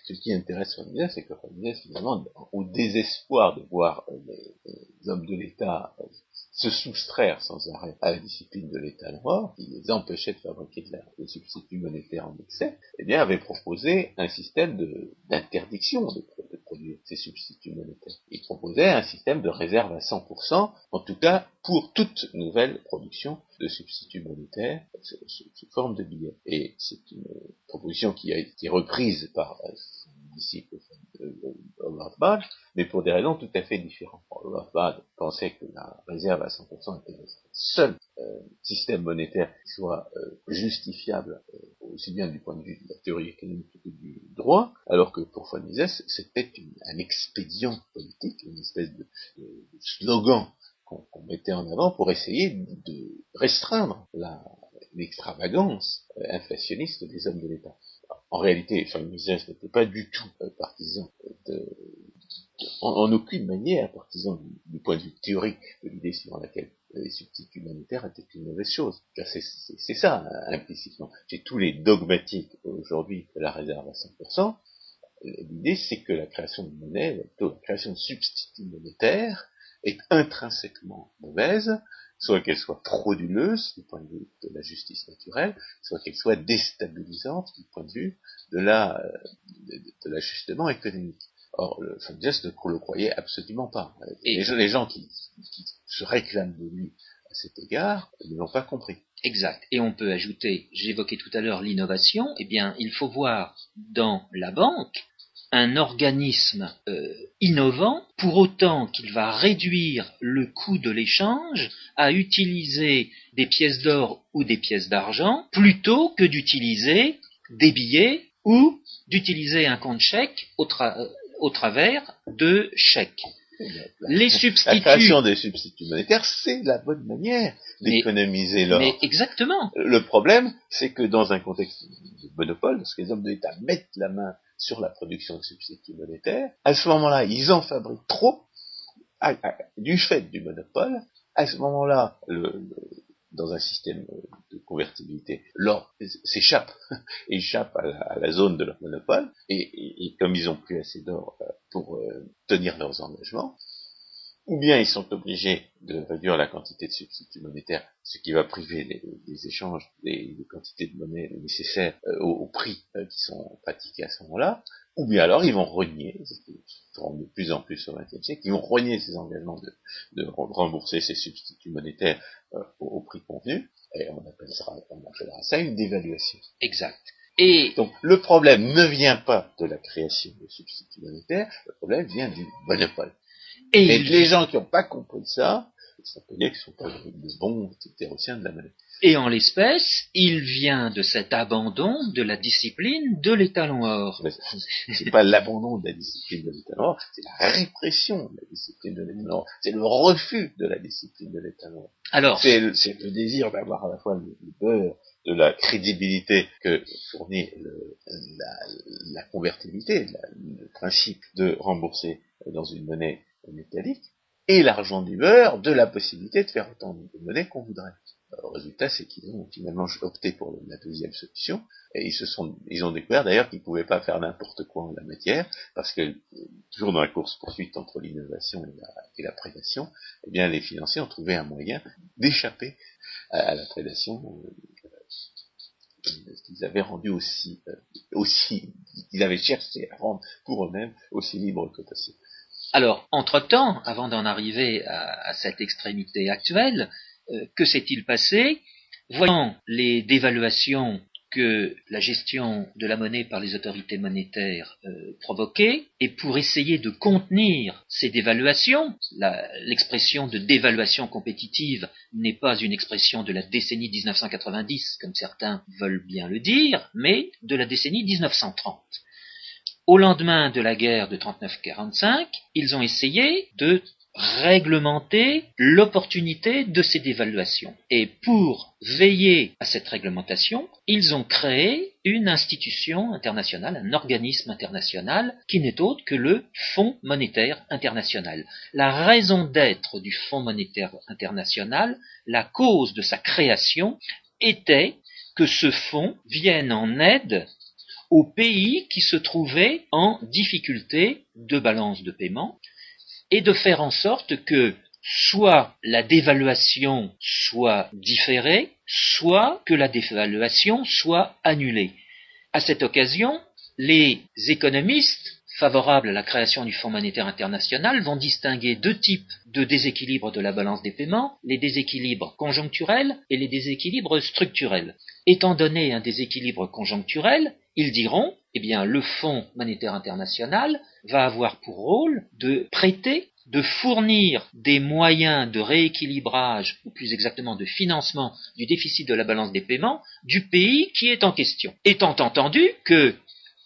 [SPEAKER 2] ce qui intéresse Ramirez, c'est que Ramirez, finalement, au désespoir de voir euh, les, hommes de l'État euh, se soustraire sans arrêt à la discipline de l'État noir, qui les empêchait de fabriquer de la, des substituts monétaires en excès, eh bien, avait proposé un système d'interdiction de, produire ces substituts monétaires. Il proposait un système de réserve à 100%, en tout cas pour toute nouvelle production de substituts monétaires sous forme de billets. Et c'est une proposition qui a été reprise par euh, disciple Howard Bad, mais pour des raisons tout à fait différentes. Bad pensait que la réserve à 100% était le seul euh, système monétaire qui soit euh, justifiable aussi bien du point de vue de la théorie économique que du droit, alors que pour von Mises, c'était un expédient politique, une espèce de slogan qu'on mettait en avant pour essayer de restreindre l'extravagance euh, inflationniste des hommes de l'État. En réalité, Mises n'était pas du tout euh, partisan de, en, aucune manière partisan du, point de vue théorique de l'idée suivant laquelle les substituts monétaires étaient une mauvaise chose. C'est ça, implicitement. Chez tous les dogmatiques aujourd'hui de la réserve à 100%, l'idée c'est que la création de monnaie, la création de substituts monétaires, est intrinsèquement mauvaise soit qu'elle soit frauduleuse du point de vue de la justice naturelle, soit qu'elle soit déstabilisante du point de vue de la de, l'ajustement économique. Or, le Fondias ne le croyait absolument pas. Et les, gens, qui, qui, se réclament de lui à cet égard ne l'ont pas compris.
[SPEAKER 1] Exact. Et on peut ajouter, j'évoquais tout à l'heure l'innovation, eh bien, il faut voir dans la banque un organisme euh, innovant pour autant qu'il va réduire le coût de l'échange à utiliser des pièces d'or ou des pièces d'argent plutôt que d'utiliser des billets ou d'utiliser un compte chèque au, au travers de chèques.
[SPEAKER 2] Les substituts. La création des substituts monétaires, c'est la bonne manière d'économiser l'or. Mais
[SPEAKER 1] exactement.
[SPEAKER 2] Le problème, c'est que dans un contexte de monopole, parce que les hommes de l'État mettent la main sur la production de substituts monétaires, à ce moment-là, ils en fabriquent trop, du fait du monopole. À ce moment-là, dans un système de convertibilité, l'or s'échappe, échappe à la, zone de leur monopole, et, comme ils ont plus assez d'or euh, pour euh, tenir leurs engagements, ou bien ils sont obligés de réduire la quantité de substituts monétaires, ce qui va priver les, échanges des, quantités de monnaie nécessaires euh, au, prix euh, qui sont pratiqués à ce moment-là, ou bien alors ils vont renier, ce qui de plus en plus au XXe siècle, ils vont renier ces engagements de, rembourser ces substituts monétaires euh, au, prix convenu, et on appellera, on appellera ça une dévaluation.
[SPEAKER 1] Exact.
[SPEAKER 2] Et donc le problème ne vient pas de la création de substituts monétaires, le problème vient du monopole. Et, les gens qui n'ont pas compris ça, ça peut dire qu'ils sont pas de bons théoriciens de la monnaie.
[SPEAKER 1] Et en l'espèce, il vient de cet abandon de la discipline de l'étalon or.
[SPEAKER 2] C'est pas l'abandon de la discipline de l'étalon or, c'est la répression de la discipline de l'étalon or. C'est le refus de la discipline de l'étalon or. Alors, c'est le, désir d'avoir à la fois le, beurre de la crédibilité que fournit la, la, convertibilité, le principe de rembourser dans une monnaie métallique, et l'argent du beurre de la possibilité de faire autant de monnaie qu'on voudrait. Le résultat, c'est qu'ils ont finalement opté pour la deuxième solution, et ils ont découvert d'ailleurs qu'ils ne pouvaient pas faire n'importe quoi en la matière, parce que toujours dans la course poursuite entre l'innovation et la, prédation, eh bien les financiers ont trouvé un moyen d'échapper à, la prédation euh, qu'ils avaient rendu aussi, euh, ils avaient cherché à rendre pour eux-mêmes aussi libre que possible.
[SPEAKER 1] Alors, entre-temps, avant d'en arriver à, cette extrémité actuelle, euh, que s'est-il passé? Voyant les dévaluations que la gestion de la monnaie par les autorités monétaires euh, provoquait, et pour essayer de contenir ces dévaluations, l'expression de dévaluation compétitive n'est pas une expression de la décennie 1990, comme certains veulent bien le dire, mais de la décennie 1930. Au lendemain de la guerre de 39-45, ils ont essayé de réglementer l'opportunité de ces dévaluations. Et pour veiller à cette réglementation, ils ont créé une institution internationale, un organisme international qui n'est autre que le Fonds monétaire international. La raison d'être du Fonds monétaire international, la cause de sa création, était que ce fonds vienne en aide aux pays qui se trouvaient en difficulté de balance de paiement et de faire en sorte que soit la dévaluation soit différée, soit que la dévaluation soit annulée. À cette occasion, les économistes favorables à la création du Fonds monétaire international vont distinguer deux types de déséquilibres de la balance des paiements, les déséquilibres conjoncturels et les déséquilibres structurels. Étant donné un déséquilibre conjoncturel, ils diront, eh bien, le Fonds monétaire international va avoir pour rôle de prêter, de fournir des moyens de rééquilibrage, ou plus exactement de financement du déficit de la balance des paiements du pays qui est en question. Étant entendu que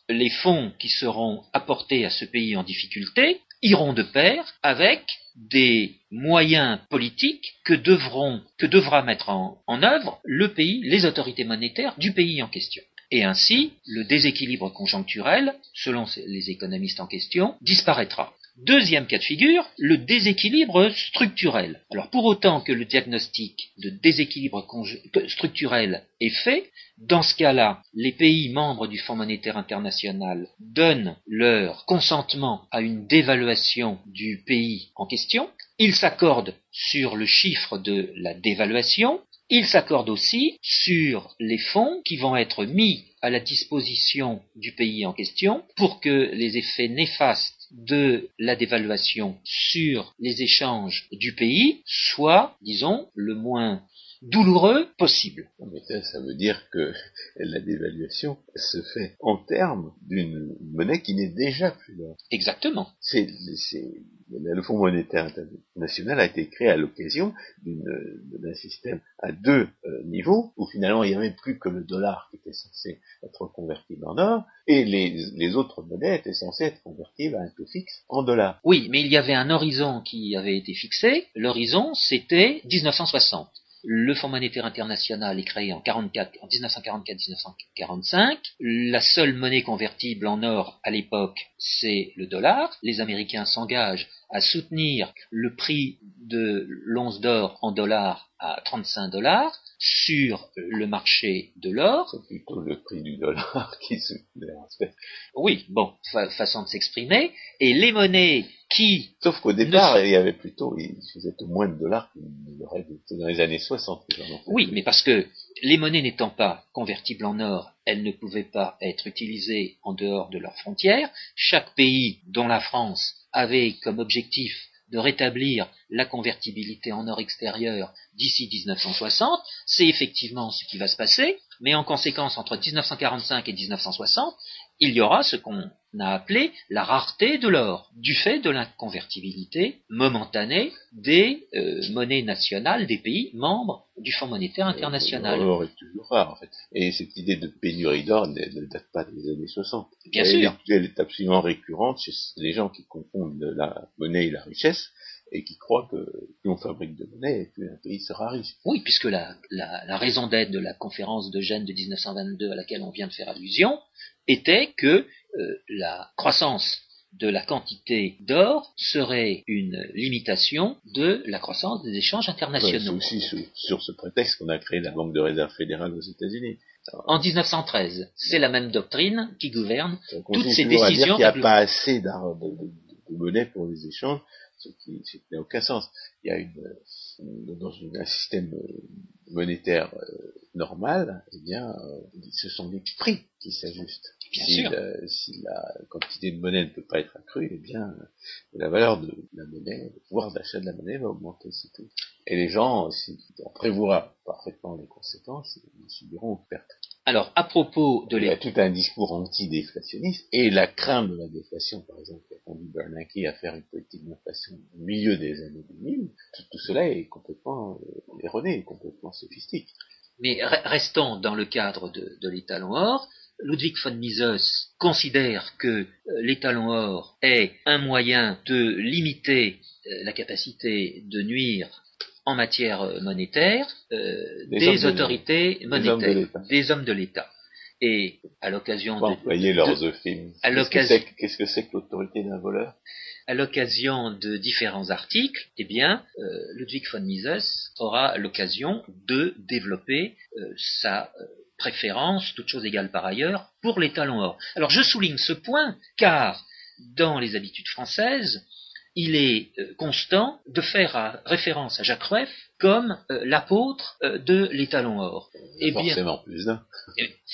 [SPEAKER 1] les fonds qui seront apportés à ce pays en difficulté iront de pair avec des moyens politiques que, devront, que devra mettre en, en œuvre le pays, les autorités monétaires du pays en question. Et ainsi, le déséquilibre conjoncturel, selon les économistes en question, disparaîtra. Deuxième cas de figure, le déséquilibre structurel. Alors pour autant que le diagnostic de déséquilibre structurel est fait, dans ce cas-là, les pays membres du Fonds monétaire international donnent leur consentement à une dévaluation du pays en question, ils s'accordent sur le chiffre de la dévaluation, ils s'accordent aussi sur les fonds qui vont être mis à la disposition du pays en question pour que les effets néfastes de la dévaluation sur les échanges du pays soient, disons, le moins douloureux possible.
[SPEAKER 2] Mais ça, ça, veut dire que la dévaluation se fait en termes d'une monnaie qui n'est déjà plus là.
[SPEAKER 1] Exactement.
[SPEAKER 2] C'est, le Fonds monétaire international a été créé à l'occasion d'un système à deux euh, niveaux, où finalement il n'y avait plus que le dollar qui était censé être convertible en or, et les, les autres monnaies étaient censées être convertibles à un taux fixe en dollars.
[SPEAKER 1] Oui, mais il y avait un horizon qui avait été fixé. L'horizon, c'était 1960. Le Fonds monétaire international est créé en, 1944-1945. La seule monnaie convertible en or à l'époque, c'est le dollar. Les Américains s'engagent à soutenir le prix de l'once d'or en dollars à 35 dollars sur le marché de l'or.
[SPEAKER 2] C'est plutôt le prix du dollar qui se
[SPEAKER 1] Oui, bon, façon de s'exprimer. Et les monnaies qui...
[SPEAKER 2] Sauf qu'au départ, il y avait plutôt, il faisait moins de dollars qu'il aurait dans les années 60.
[SPEAKER 1] Oui, mais parce que les monnaies n'étant pas convertibles en or, elles ne pouvaient pas être utilisées en dehors de leurs frontières. Chaque pays, dont la France, avait comme objectif de rétablir la convertibilité en or extérieur d'ici 1960, c'est effectivement ce qui va se passer, mais en conséquence, entre 1945 et 1960, il y aura ce qu'on a appelé la rareté de l'or, du fait de l'inconvertibilité momentanée des euh, monnaies nationales des pays membres du Fonds monétaire international.
[SPEAKER 2] L'or est toujours rare, en fait. Et cette idée de pénurie d'or ne, date pas des années 60.
[SPEAKER 1] Bien sûr.
[SPEAKER 2] Elle est absolument récurrente chez les gens qui confondent la monnaie et la richesse et qui croient que plus on fabrique de monnaie, plus un pays sera riche.
[SPEAKER 1] Oui, puisque la, la raison d'être de la conférence de Gênes de 1922 à laquelle on vient de faire allusion était que euh, la croissance de la quantité d'or serait une limitation de la croissance des échanges internationaux.
[SPEAKER 2] c'est aussi sur, ce prétexte qu'on a créé la Banque de réserve fédérale aux États-Unis.
[SPEAKER 1] En 1913, c'est la même doctrine qui gouverne toutes ces décisions.
[SPEAKER 2] Il n'y a pas assez de, de, monnaie pour les échanges, ce qui n'a aucun sens. Il y a une, dans un système monétaire euh, normal, eh bien, euh, ce sont les prix qui s'ajustent.
[SPEAKER 1] Si,
[SPEAKER 2] si, la quantité de monnaie ne peut pas être accrue, eh bien, la valeur de la monnaie, le pouvoir d'achat de la monnaie va augmenter, c'est tout. Et les gens, si on prévoira parfaitement les conséquences, ils subiront une perte.
[SPEAKER 1] Alors, à propos de
[SPEAKER 2] Il y a tout un discours anti-déflationniste, et la crainte de la déflation, par exemple, qui a conduit Bernanke à faire une politique d'inflation au milieu des années 2000, tout, tout cela est complètement euh, erroné, complètement sophistique.
[SPEAKER 1] Mais restons dans le cadre de, de l'étalon or. Ludwig von Mises considère que euh, l'étalon or est un moyen de limiter euh, la capacité de nuire en matière euh, monétaire des, autorités monétaires, des hommes de l'État. Et à l'occasion
[SPEAKER 2] de... Employer leurs Qu'est-ce que c'est que l'autorité d'un voleur?
[SPEAKER 1] À l'occasion de différents articles, eh bien, euh, Ludwig von Mises aura l'occasion de développer euh, sa euh, préférence, toute chose égale par ailleurs, pour les talons or. Alors je souligne ce point car dans les habitudes françaises, il est constant de faire référence à Jacques Rueff comme l'apôtre de l'étalon or.
[SPEAKER 2] Et eh forcément plus d'un.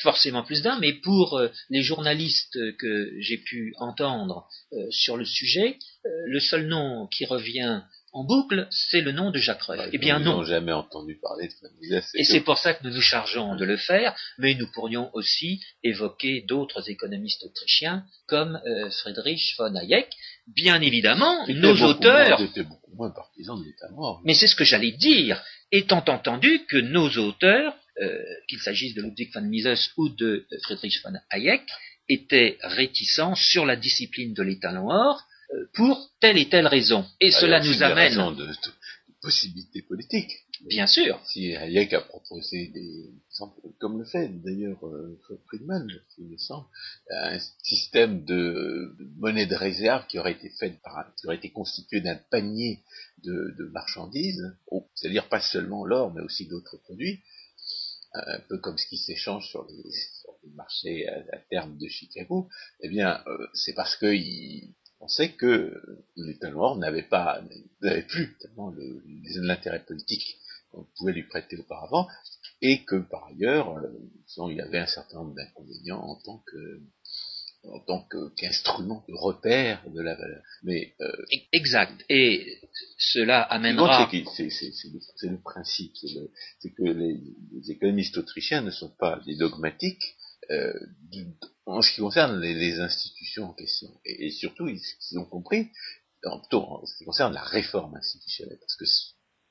[SPEAKER 1] Forcément plus d'un, mais pour les journalistes que j'ai pu entendre sur le sujet, le seul nom qui revient en boucle, c'est le nom de Jacques Rueff.
[SPEAKER 2] eh bien non. jamais entendu parler de Mises.
[SPEAKER 1] Et c'est pour ça que nous nous chargeons de le faire, mais nous pourrions aussi évoquer d'autres économistes autrichiens comme Friedrich von Hayek. Bien évidemment, nos auteurs.
[SPEAKER 2] beaucoup moins partisans de l'état mort.
[SPEAKER 1] Mais c'est ce que j'allais dire, étant entendu que nos auteurs, qu'il s'agisse de Ludwig von Mises ou de Friedrich von Hayek, étaient réticents sur la discipline de l'état or pour telle et telle raison. Et cela nous amène.
[SPEAKER 2] De, de, possibilités politiques.
[SPEAKER 1] Bien sûr.
[SPEAKER 2] Si Hayek a proposé des comme le fait d'ailleurs euh, Friedman, il me semble, un système de, monnaie de réserve qui aurait été fait par, qui aurait été constitué d'un panier de, de marchandises, c'est-à-dire pas seulement l'or, mais aussi d'autres produits, un peu comme ce qui s'échange sur les, sur les marchés à, terme de Chicago, eh bien, euh, c'est parce que il, pensait que l'État noir n'avait pas, n'avait plus tellement l'intérêt politique qu'on pouvait lui prêter auparavant, et que par ailleurs, euh, il y avait un certain nombre d'inconvénients en tant que en tant qu'instrument de repère de la valeur.
[SPEAKER 1] Mais euh, exact. Et cela amènera.
[SPEAKER 2] C'est le, principe. C'est que les, économistes autrichiens ne sont pas des dogmatiques euh, en ce qui concerne les, institutions en question. Et, surtout, ils, ont compris, en, en, ce qui concerne la réforme institutionnelle, parce que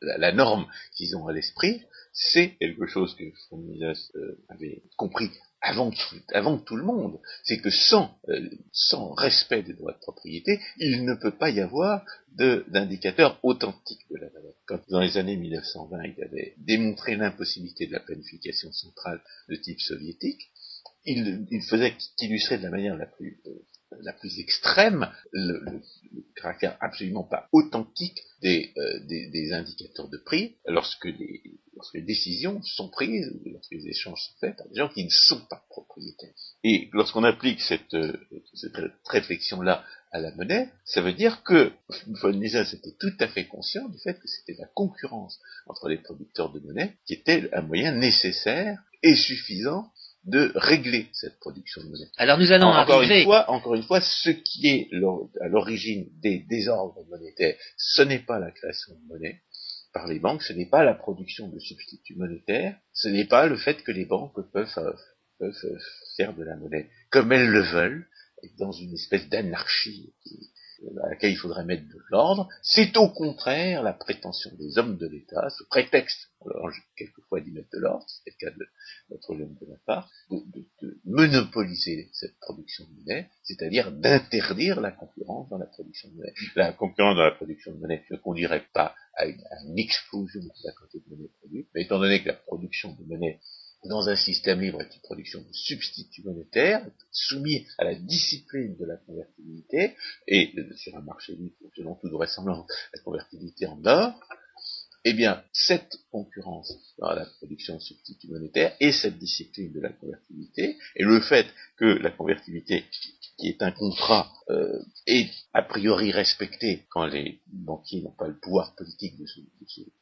[SPEAKER 2] la, norme qu'ils ont à l'esprit, c'est quelque chose que Fromidas euh, avait compris avant, avant tout le monde, c'est que sans, euh, sans respect des droits de propriété, il ne peut pas y avoir d'indicateur authentique de la valeur. Quand dans les années 1920, il avait démontré l'impossibilité de la planification centrale de type soviétique, il, il faisait qu'illustrer de la manière la plus euh, la plus extrême, le, caractère absolument pas authentique des, euh, des, indicateurs de prix lorsque les, lorsque les décisions sont prises, ou lorsque les échanges sont faits par des gens qui ne sont pas propriétaires. Et lorsqu'on applique cette, euh, cette réflexion-là à la monnaie, ça veut dire que von Mises était tout à fait conscient du fait que c'était la concurrence entre les producteurs de monnaie qui était un moyen nécessaire et suffisant de régler cette production de monnaie.
[SPEAKER 1] Alors nous allons
[SPEAKER 2] encore
[SPEAKER 1] Une
[SPEAKER 2] fois, encore une fois, ce qui est à l'origine des désordres monétaires, ce n'est pas la création de monnaie par les banques, ce n'est pas la production de substituts monétaires, ce n'est pas le fait que les banques peuvent, euh, peuvent faire de la monnaie comme elles le veulent, dans une espèce d'anarchie à laquelle il faudrait mettre de l'ordre, c'est au contraire la prétention des hommes de l'État, ce prétexte, alors quelquefois d'y mettre de l'ordre, c'est le cas de notre homme de la part, de, monopoliser cette production de monnaie, c'est-à-dire d'interdire la concurrence dans la production de monnaie. La concurrence dans la production de monnaie ne conduirait pas à une, à une explosion de la quantité de monnaie produite, mais étant donné que la production de monnaie dans un système libre avec une production de substituts monétaires, soumis à la discipline de la convertibilité, et sur un marché libre, selon toute vraisemblance, la convertibilité en or, eh bien, cette concurrence dans la production de substituts monétaires et cette discipline de la convertibilité, et le fait que la convertibilité, qui est un contrat, euh, est a priori respecté quand les banquiers n'ont pas le pouvoir politique de se,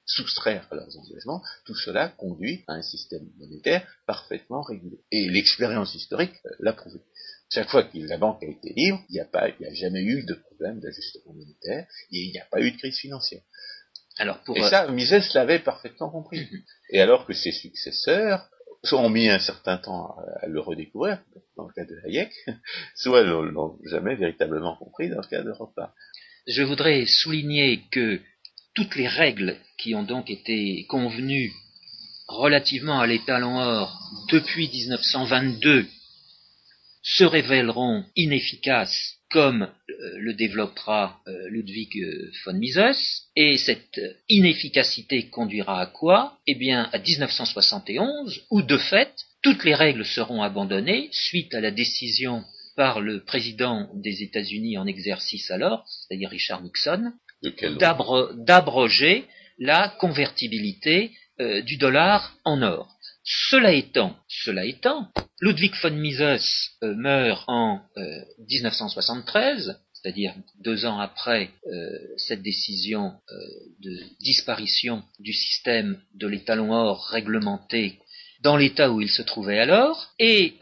[SPEAKER 2] soustraire à leurs engagements, tout cela conduit à un système monétaire parfaitement régulé. Et l'expérience historique euh, l'a prouvé. Chaque fois que la banque a été libre, il n'y a jamais eu de problème d'ajustement monétaire, et il n'y a pas eu de crise financière. Alors pour, et euh, ça, Mises l'avait parfaitement compris. Mhm. Et alors que ses successeurs ont mis un certain temps à le redécouvrir, dans le cas de Hayek, soit ne l'ont jamais véritablement compris dans le cas de Rothbard.
[SPEAKER 1] Je voudrais souligner que toutes les règles qui ont donc été convenues relativement à l'étalon or depuis 1922 se révéleront inefficaces comme euh, le développera euh, Ludwig euh, von Mises, et cette inefficacité conduira à quoi? Eh bien à 1971, où de fait, toutes les règles seront abandonnées suite à la décision par le président des États-Unis en exercice alors, c'est-à-dire Richard Nixon, d'abroger la convertibilité du dollar en or. Cela étant, cela étant, Ludwig von Mises euh, meurt en 1973, euh, c'est-à-dire deux ans après euh, cette décision de disparition du système de l'étalon or réglementé dans l'état où il se trouvait alors, et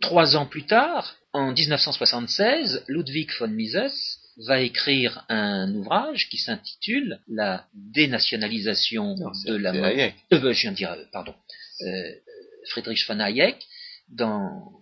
[SPEAKER 1] trois ans plus tard, en 1976, Ludwig von Mises va écrire un ouvrage qui s'intitule La dénationalisation de la monnaie. je viens de dire, pardon, Friedrich von Hayek, dans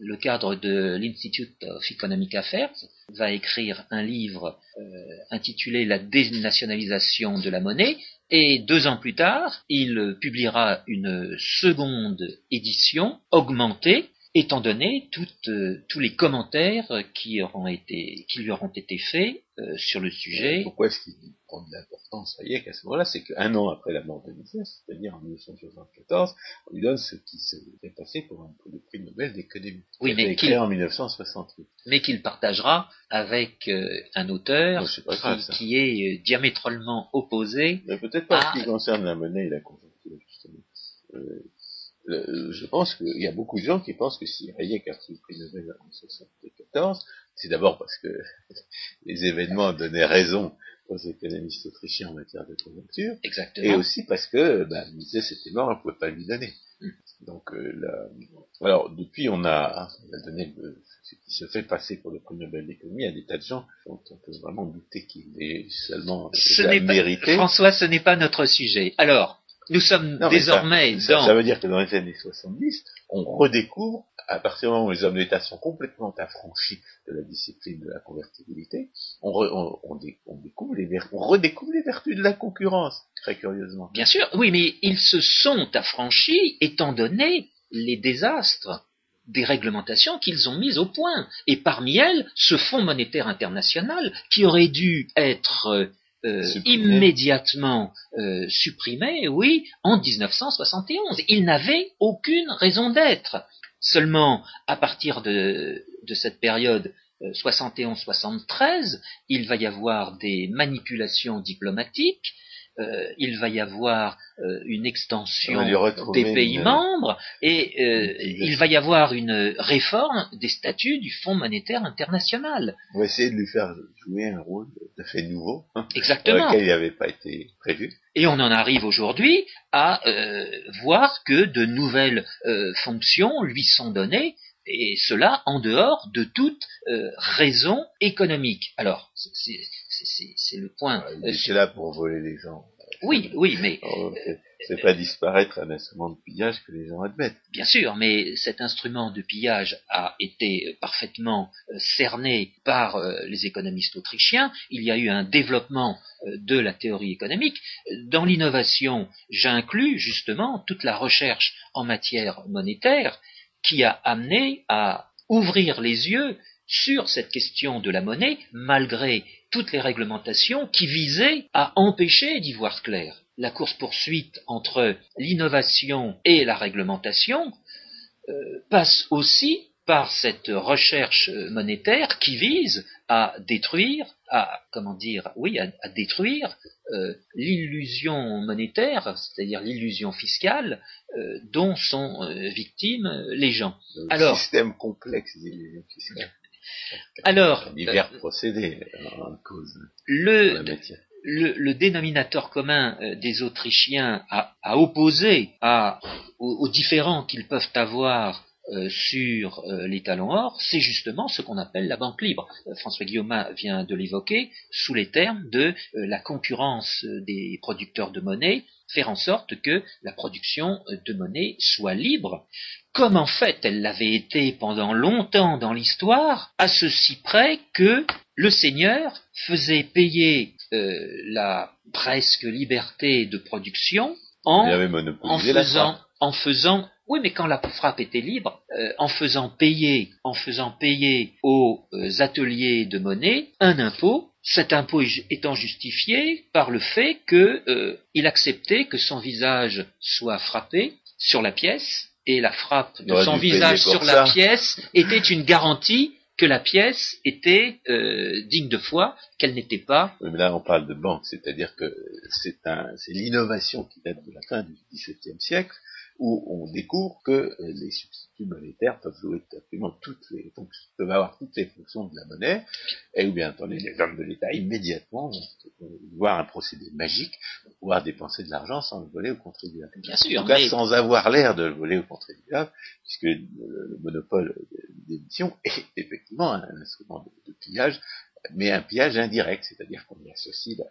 [SPEAKER 1] le cadre de l'Institute of Economic Affairs, va écrire un livre euh, intitulé La dénationalisation de la monnaie, et deux ans plus tard, il publiera une seconde édition augmentée étant donné euh, tous les commentaires qui, qui lui auront été faits euh, sur le sujet.
[SPEAKER 2] Pourquoi est-ce qu'il prend de l'importance Hayek à ce moment-là C'est qu'un an après la mort de Mises, c'est-à-dire en 1974, on lui donne ce qui s'est passé pour, un, le prix Nobel d'économie.
[SPEAKER 1] Oui, mais qu'il
[SPEAKER 2] en 1968.
[SPEAKER 1] Mais qu'il partagera avec euh, un auteur qui, est diamétralement opposé.
[SPEAKER 2] Mais peut-être pas en ce qui concerne la monnaie et la conjoncture, justement je pense qu'il y a beaucoup de gens qui pensent que si Hayek a prix Nobel en 1974, 1914, c'est d'abord parce que les événements donnaient raison aux économistes autrichiens en matière de conjoncture,
[SPEAKER 1] Exactement.
[SPEAKER 2] et aussi parce que ben, Mises était mort, on ne pouvait pas lui donner.
[SPEAKER 1] Mm.
[SPEAKER 2] Donc, euh, là, alors depuis, on a, on a donné le- ce qui se fait passer pour le prix Nobel d'économie à des tas de gens dont on peut vraiment douter qu'il ait seulement
[SPEAKER 1] Ce n'est pas,
[SPEAKER 2] mérité.
[SPEAKER 1] François, ce n'est pas notre sujet. Alors, nous sommes
[SPEAKER 2] Non,
[SPEAKER 1] désormais
[SPEAKER 2] ça,
[SPEAKER 1] dans...
[SPEAKER 2] ça veut dire que dans les années 70, on redécouvre, à partir du moment où les hommes d'État sont complètement affranchis de la discipline de la convertibilité, on, re- on- on dé- on découvre les ver- on redécouvre les vertus de la concurrence, très curieusement.
[SPEAKER 1] Bien sûr, oui, mais ils se sont affranchis étant donné les désastres des réglementations qu'ils ont mises au point. Et parmi elles, ce Fonds monétaire international qui aurait dû être euh, euh, immédiatement euh, supprimé, oui, en 1971. Il n'avait aucune raison d'être. Seulement, à partir de, de cette période euh, 71-73, il va y avoir des manipulations diplomatiques, euh, il va y avoir euh, une extension des pays
[SPEAKER 2] une-
[SPEAKER 1] membres et euh, il va y avoir une réforme des statuts du Fonds monétaire international.
[SPEAKER 2] On va essayer de lui faire jouer un rôle tout à fait nouveau, hein,
[SPEAKER 1] Exactement.
[SPEAKER 2] lequel il n'avait pas été prévu.
[SPEAKER 1] Et on en arrive aujourd'hui à euh, voir que de nouvelles euh, fonctions lui sont données, et cela en dehors de toute euh, raison économique. Alors, c'est- c'est c'est- c'est le point.
[SPEAKER 2] Il
[SPEAKER 1] euh,
[SPEAKER 2] était
[SPEAKER 1] sur-
[SPEAKER 2] là pour voler les gens.
[SPEAKER 1] oui, oui, mais
[SPEAKER 2] Alors, c'est- C'est pas disparaître un instrument de pillage que les gens admettent.
[SPEAKER 1] Bien sûr, mais cet instrument de pillage a été parfaitement euh, cerné par euh, les économistes autrichiens. Il y a eu un développement euh, de la théorie économique. Dans l'innovation, j'inclus justement toute la recherche en matière monétaire qui a amené à ouvrir les yeux sur cette question de la monnaie, malgré toutes les réglementations qui visaient à empêcher d'y voir clair. La course-poursuite entre l'innovation et la réglementation euh, passe aussi par cette recherche monétaire qui vise à détruire, à comment dire, oui, à, à détruire euh, l'illusion monétaire, c'est-à-dire l'illusion fiscale euh, dont sont euh, victimes les gens.
[SPEAKER 2] Le
[SPEAKER 1] Alors-
[SPEAKER 2] système complexe d'illusion fiscale.
[SPEAKER 1] Alors,
[SPEAKER 2] divers procédés en cause dans
[SPEAKER 1] le, dénominateur commun euh, des Autrichiens à, à opposer à, aux, aux différends qu'ils peuvent avoir euh, sur euh, les talons or, c'est justement ce qu'on appelle la banque libre. Euh, François Guillaume vient de l'évoquer sous les termes de euh, la concurrence euh, des producteurs de monnaie, faire en sorte que la production euh, de monnaie soit libre, comme en fait elle l'avait été pendant longtemps dans l'histoire, à ceci près que le seigneur faisait payer euh, la presque liberté de production en, faisant, en faisant, oui, mais quand la frappe était libre, euh, en faisant payer, en faisant payer aux ateliers de monnaie un impôt, cet impôt étant justifié par le fait que euh, acceptait que son visage soit frappé sur la pièce et la frappe de son visage sur
[SPEAKER 2] ça.
[SPEAKER 1] la pièce était une garantie que la pièce était euh, digne de foi, qu'elle n'était pas
[SPEAKER 2] mais là, on parle de banque, c'est-à-dire que c'est un, c'est l'innovation qui date de la fin du XVIIe siècle, où on découvre que euh, les substituts monétaires peuvent jouer absolument toutes les fonctions, avoir toutes les fonctions de la monnaie, et où bien entendu les hommes de l'État immédiatement vont voir un procédé magique pour pouvoir dépenser de l'argent sans le voler aux contribuables.
[SPEAKER 1] bien
[SPEAKER 2] En
[SPEAKER 1] sûr,
[SPEAKER 2] tout cas,
[SPEAKER 1] mais-
[SPEAKER 2] sans avoir l'air de le voler aux contribuables, puisque le, le monopole d'émission est effectivement un instrument de, de pillage, mais un pillage indirect, c'est-à-dire qu'on y associe la-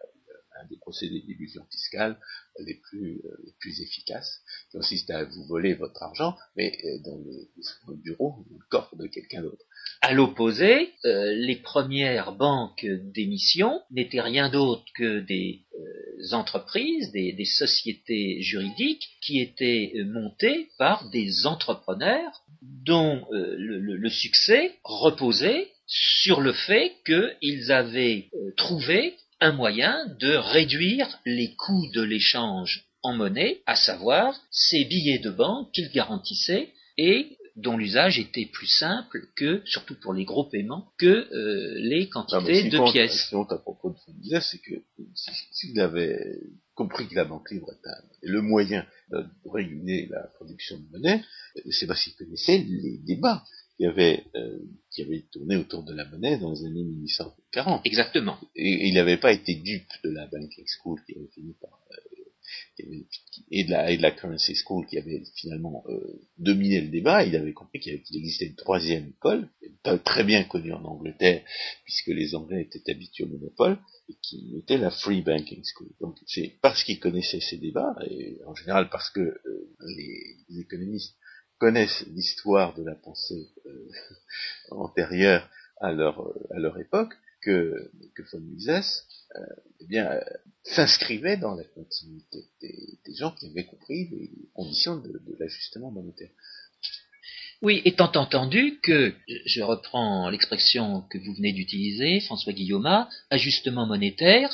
[SPEAKER 2] des procédés d'illusion fiscale les plus, euh, les plus efficaces, qui consiste à vous voler votre argent, mais euh, dans le, bureau ou le coffre de quelqu'un d'autre.
[SPEAKER 1] À l'opposé, euh, les premières banques d'émission n'étaient rien d'autre que des euh, entreprises, des, sociétés juridiques qui étaient euh, montées par des entrepreneurs dont euh, le, le- succès reposait sur le fait qu'ils avaient euh, trouvé un moyen de réduire les coûts de l'échange en monnaie, à savoir ces billets de banque qu'ils garantissaient et dont l'usage était plus simple que, surtout pour les gros paiements, que euh, les
[SPEAKER 2] Non, mais
[SPEAKER 1] quantités
[SPEAKER 2] qui
[SPEAKER 1] de
[SPEAKER 2] compte-
[SPEAKER 1] pièces.
[SPEAKER 2] Compte à propos de ce disait, c'est que si- s'il avait compris que la banque libre est le moyen de réguler la production de monnaie, euh, c'est parce qu'il connaissait les débats qui avait, euh, qui avait tourné autour de la monnaie dans les années 1840.
[SPEAKER 1] Exactement.
[SPEAKER 2] Et, il n'avait pas été dupe de la banking school qui avait fini par et de, la, et de la currency school qui avait finalement euh, dominé le débat, il avait compris qu'il existait une troisième école, pas très bien connue en Angleterre, puisque les Anglais étaient habitués au monopole, et qui était la free banking school. Donc c'est parce qu'il connaissait ces débats, et en général parce que euh, les, économistes connaissent l'histoire de la pensée euh, antérieure à leur, à leur époque, que, que von Mises euh, eh bien, euh, s'inscrivait dans la continuité des, gens qui avaient compris les conditions de, l'ajustement monétaire.
[SPEAKER 1] Oui, étant entendu que, je reprends l'expression que vous venez d'utiliser, François Guillaume, ajustement monétaire,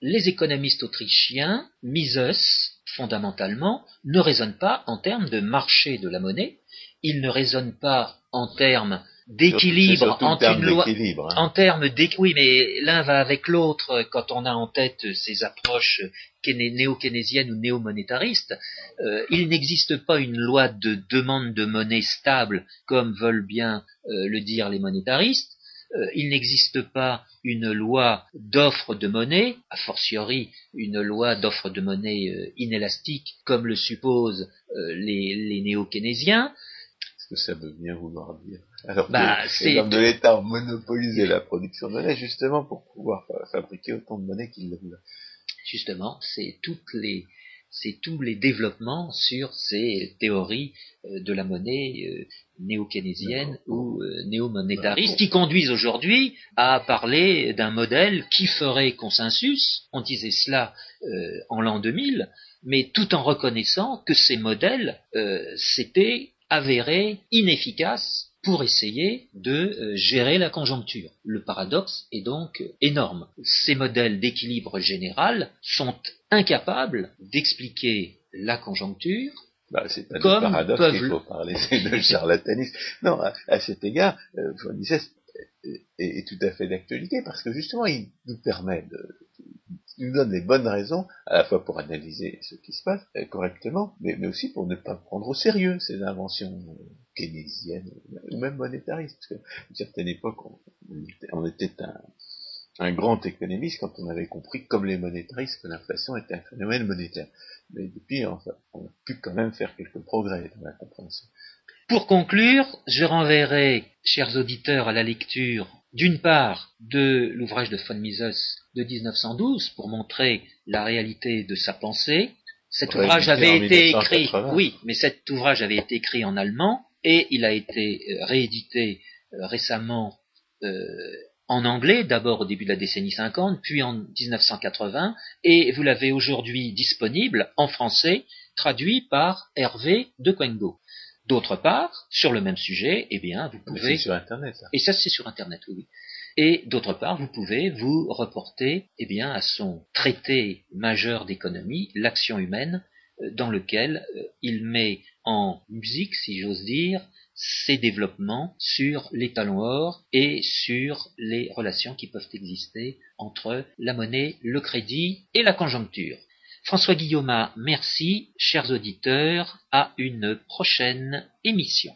[SPEAKER 1] les économistes autrichiens, Mises, fondamentalement, ne raisonnent pas en termes de marché de la monnaie, ils ne raisonnent pas en termes d'équilibre entre une loi
[SPEAKER 2] hein.
[SPEAKER 1] en termes d'équilibre. Oui, mais l'un va avec l'autre quand on a en tête ces approches néo-keynésiennes ou néo-monétaristes. Euh, il n'existe pas une loi de demande de monnaie stable comme veulent bien euh, le dire les monétaristes. Euh, il n'existe pas une loi d'offre de monnaie, a fortiori une loi d'offre de monnaie inélastique comme le supposent les, les néo-keynésiens
[SPEAKER 2] que ça veut bien vouloir dire? Alors bah, que les hommes de l'État ont monopolisé la production de monnaie justement pour pouvoir fabriquer autant de monnaie qu'ils le voulaient.
[SPEAKER 1] Justement, c'est toutes les c'est tous les développements sur ces théories euh, de la monnaie euh, néo-keynésienne ou euh, néo-monétariste qui conduisent aujourd'hui à parler d'un modèle qui ferait consensus. On disait cela en l'an 2000, mais tout en reconnaissant que ces modèles, c'était avéré inefficace pour essayer de euh, gérer la conjoncture. Le paradoxe est donc énorme. Ces modèles d'équilibre général sont incapables d'expliquer la conjoncture.
[SPEAKER 2] Bah, c'est pas comme paradoxe qu'il faut parler de charlatanisme. Non, à, cet égard, euh, est, tout à fait d'actualité parce que justement, il nous permet de, il nous donne les bonnes raisons, à la fois pour analyser ce qui se passe euh, correctement, mais, aussi pour ne pas prendre au sérieux ces inventions euh, keynésiennes ou même monétaristes. Parce qu'à une certaine époque, on, était, un, grand économiste quand on avait compris, comme les monétaristes, que l'inflation était un phénomène monétaire. Mais depuis, on a pu quand même faire quelques progrès dans la compréhension.
[SPEAKER 1] Pour conclure, je renverrai, chers auditeurs, à la lecture d'une part de l'ouvrage de von Mises de 1912 pour montrer la réalité de sa pensée. Cet ouvrage avait été écrit, oui, mais cet ouvrage avait été écrit en allemand et il a été euh, réédité euh, récemment euh, en anglais, d'abord au début de la décennie 50, puis en 1980, et vous l'avez aujourd'hui disponible en français, traduit par Hervé de Quengo. D'autre part, sur le même sujet, eh bien, vous pouvez.
[SPEAKER 2] sur Internet.
[SPEAKER 1] Et ça, c'est sur Internet, oui. Et d'autre part, vous pouvez vous reporter, eh bien, à son traité majeur d'économie, l'action humaine, euh, dans lequel euh, il met en musique, si j'ose dire, ses développements sur les talons or et sur les relations qui peuvent exister entre la monnaie, le crédit et la conjoncture. François Guillaume, merci, chers auditeurs, à une prochaine émission.